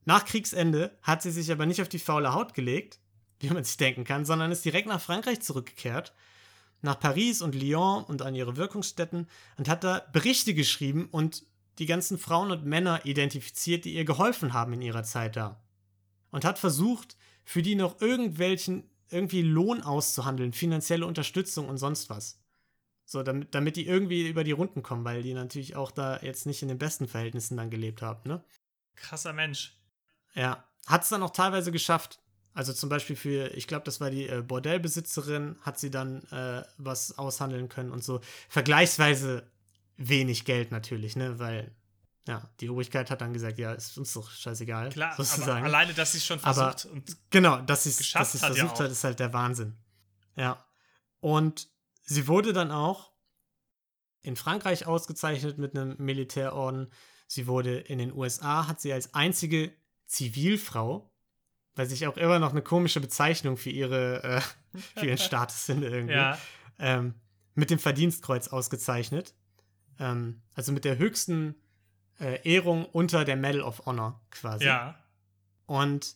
nach Kriegsende hat sie sich aber nicht auf die faule Haut gelegt, wie man sich denken kann, sondern ist direkt nach Frankreich zurückgekehrt, nach Paris und Lyon und an ihre Wirkungsstätten und hat da Berichte geschrieben und die ganzen Frauen und Männer identifiziert, die ihr geholfen haben in ihrer Zeit da. Und hat versucht, für die noch irgendwelchen, irgendwie Lohn auszuhandeln, finanzielle Unterstützung und sonst was. So, damit, damit die irgendwie über die Runden kommen, weil die natürlich auch da jetzt nicht in den besten Verhältnissen dann gelebt haben, ne? Krasser Mensch. Ja. Hat es dann auch teilweise geschafft. Also zum Beispiel für, ich glaube, das war die äh, Bordellbesitzerin, hat sie dann äh, was aushandeln können und so. Vergleichsweise wenig Geld natürlich, ne? Weil, ja, die Obrigkeit hat dann gesagt, ja, ist uns doch scheißegal. Klar, aber sozusagen. alleine, dass sie es schon Aber- versucht und Genau, dass sie es sie's hat ja versucht hat, ist halt der Wahnsinn. Ja. Und sie wurde dann auch in Frankreich ausgezeichnet mit einem Militärorden. Sie wurde in den USA, hat sie als einzige Zivilfrau, was ich auch immer noch eine komische Bezeichnung für, ihre, äh, für ihren Status finde irgendwie, ja, ähm, mit dem Verdienstkreuz ausgezeichnet. Ähm, also mit der höchsten äh, Ehrung unter der Medal of Honor quasi. ja. Und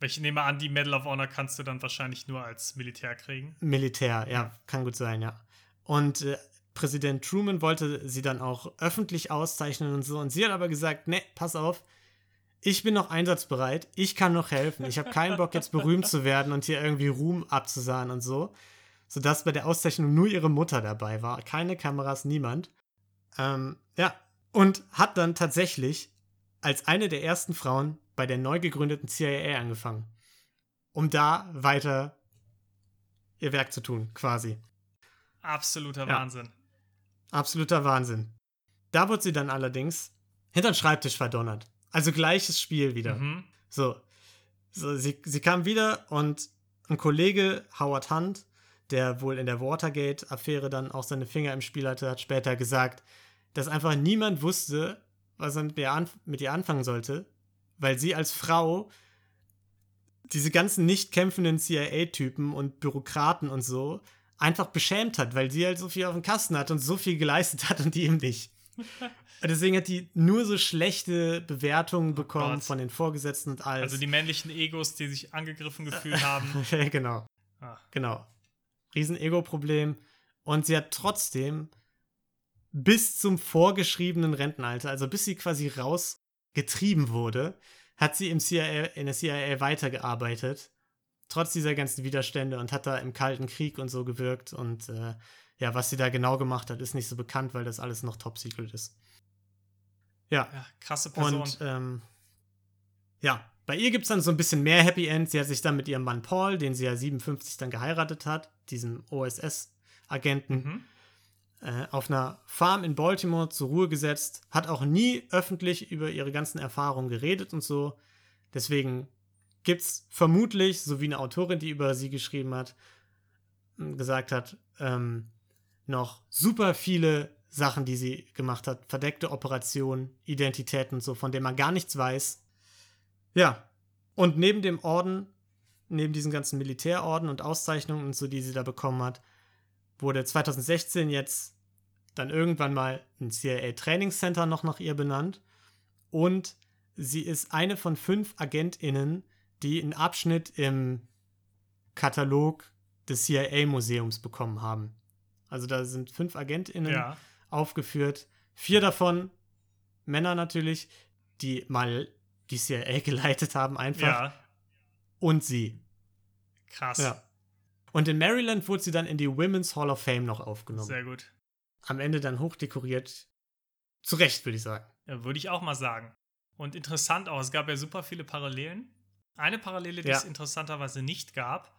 Ich nehme an, die Medal of Honor kannst du dann wahrscheinlich nur als Militär kriegen. Militär, ja, kann gut sein, ja. Und äh, Präsident Truman wollte sie dann auch öffentlich auszeichnen und so. Und sie hat aber gesagt, ne, pass auf, ich bin noch einsatzbereit, ich kann noch helfen. Ich habe keinen Bock, jetzt berühmt zu werden und hier irgendwie Ruhm abzusahen und so. Sodass bei der Auszeichnung nur ihre Mutter dabei war. Keine Kameras, niemand. Ähm, ja. Und hat dann tatsächlich als eine der ersten Frauen bei der neu gegründeten CIA angefangen. Um da weiter ihr Werk zu tun, quasi. Absoluter Ja. Wahnsinn. Absoluter Wahnsinn. Da wird sie dann allerdings hinter den Schreibtisch verdonnert. Also gleiches Spiel wieder. Mhm. So. so sie, sie kam wieder und ein Kollege, Howard Hunt, der wohl in der Watergate-Affäre dann auch seine Finger im Spiel hatte, hat später gesagt, dass einfach niemand wusste, was er mit ihr, mit ihr anfangen sollte, weil sie als Frau diese ganzen nicht kämpfenden CIA-Typen und Bürokraten und so einfach beschämt hat, weil sie halt so viel auf dem Kasten hat und so viel geleistet hat und die ihm nicht. Deswegen hat die nur so schlechte Bewertungen bekommen Gott. von den Vorgesetzten und alles. Also die männlichen Egos, die sich angegriffen gefühlt haben. genau, Ah, genau. Riesen Ego-Problem. Und sie hat trotzdem bis zum vorgeschriebenen Rentenalter, also bis sie quasi rausgetrieben wurde, hat sie im CIA, in der CIA weitergearbeitet. Trotz dieser ganzen Widerstände und hat da im Kalten Krieg und so gewirkt. Und äh, ja, was sie da genau gemacht hat, ist nicht so bekannt, weil das alles noch top secret ist. Ja, ja, krasse Person. und ähm, ja, bei ihr gibt es dann so ein bisschen mehr Happy End. Sie hat sich dann mit ihrem Mann Paul, den sie ja 57 dann geheiratet hat, diesem OSS-Agenten, mhm. äh, auf einer Farm in Baltimore zur Ruhe gesetzt, hat auch nie öffentlich über ihre ganzen Erfahrungen geredet und so. Deswegen gibt es vermutlich, so wie eine Autorin, die über sie geschrieben hat, gesagt hat, ähm, noch super viele Sachen, die sie gemacht hat. Verdeckte Operationen, Identitäten und so, von denen man gar nichts weiß. Ja. Und neben dem Orden, neben diesen ganzen Militärorden und Auszeichnungen und so, die sie da bekommen hat, wurde 2016 jetzt dann irgendwann mal ein CIA-Trainingscenter noch nach ihr benannt. Und sie ist eine von fünf AgentInnen, die einen Abschnitt im Katalog des CIA-Museums bekommen haben. Also da sind fünf AgentInnen Ja, aufgeführt. Vier davon Männer natürlich, die mal die CIA geleitet haben, einfach. ja, Und sie. krass. Ja. Und in Maryland wurde sie dann in die Women's Hall of Fame noch aufgenommen. Sehr gut. Am Ende dann hochdekoriert. Zu Recht, würde ich sagen. Ja, würde ich auch mal sagen. Und interessant auch, es gab ja super viele Parallelen. Eine Parallele, die Ja. es interessanterweise nicht gab,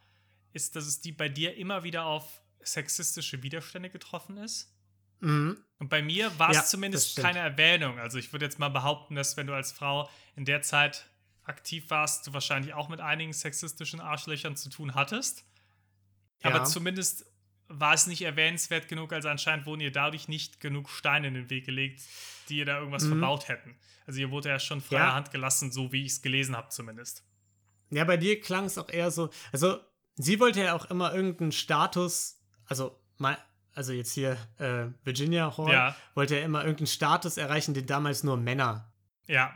ist, dass es die bei dir immer wieder auf sexistische Widerstände getroffen ist. Mhm. Und bei mir war es Ja, zumindest keine Erwähnung. Also ich würde jetzt mal behaupten, dass wenn du als Frau in der Zeit aktiv warst, du wahrscheinlich auch mit einigen sexistischen Arschlöchern zu tun hattest. Aber Ja. zumindest war es nicht erwähnenswert genug, also anscheinend wurden ihr dadurch nicht genug Steine in den Weg gelegt, die ihr da irgendwas Mhm. verbaut hätten. Also ihr wurde ja schon freie Ja. Hand gelassen, so wie ich es gelesen habe zumindest. Ja, bei dir klang es auch eher so. Also, sie wollte ja auch immer irgendeinen Status, also mal, also jetzt hier äh, Virginia Hall, Ja. wollte ja immer irgendeinen Status erreichen, den damals nur Männer Ja,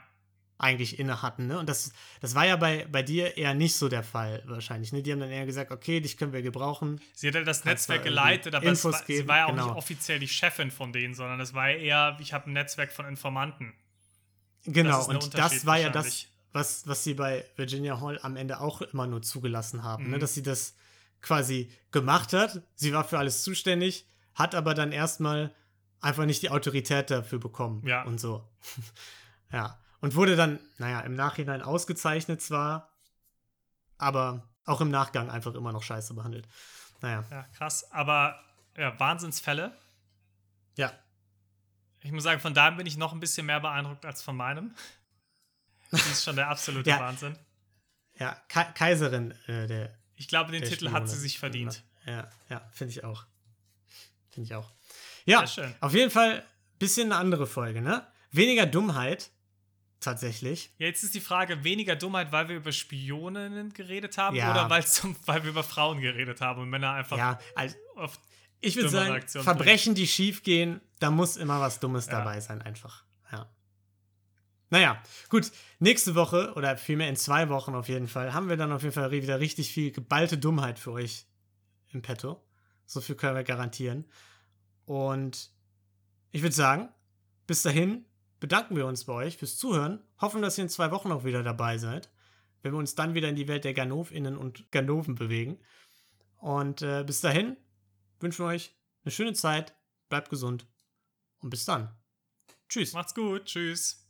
eigentlich inne hatten, ne? Und das, das war ja bei, bei dir eher nicht so der Fall wahrscheinlich, ne? Die haben dann eher gesagt, okay, dich können wir gebrauchen. sie hat ja das Kannst Netzwerk irgendwie geleitet, aber Infos war, sie geben, war ja auch genau. nicht offiziell die Chefin von denen, sondern es war eher, ich habe ein Netzwerk von Informanten. Genau, ein und das war ja das, was, was sie bei Virginia Hall am Ende auch immer nur zugelassen haben, ne? Mhm. Dass sie das quasi gemacht hat. Sie war für alles zuständig, hat aber dann erstmal einfach nicht die Autorität dafür bekommen Ja. und so. ja. Und wurde dann, naja, im Nachhinein ausgezeichnet zwar, aber auch im Nachgang einfach immer noch scheiße behandelt. Naja, Ja, krass. Aber ja, Wahnsinnsfälle. ja. Ich muss sagen, von daher bin ich noch ein bisschen mehr beeindruckt als von meinem. Das ist schon der absolute Ja. Wahnsinn. Ja, Ka Kaiserin äh, der Ich glaube, den der Titel hat sie Spione. sich verdient. Ja, ja, finde ich auch. Finde ich auch. Ja, auf jeden Fall bisschen eine andere Folge, ne? Weniger Dummheit, tatsächlich. Ja, jetzt ist die Frage, weniger Dummheit, weil wir über Spioninnen geredet haben Ja. oder weil, zum, weil wir über Frauen geredet haben und Männer einfach Ja, also oft. ich würde sagen, Reaktion Verbrechen, die schief gehen, da muss immer was Dummes Ja. dabei sein, einfach. Ja. Naja, gut. Nächste Woche oder vielmehr in zwei Wochen auf jeden Fall haben wir dann auf jeden Fall wieder richtig viel geballte Dummheit für euch im Petto. So viel können wir garantieren. Und ich würde sagen, bis dahin bedanken wir uns bei euch fürs Zuhören. Hoffen, dass ihr in zwei Wochen auch wieder dabei seid, wenn wir uns dann wieder in die Welt der Ganovinnen und Ganoven bewegen. Und äh, bis dahin wünschen wir euch eine schöne Zeit, bleibt gesund und bis dann. Tschüss. Macht's gut. Tschüss.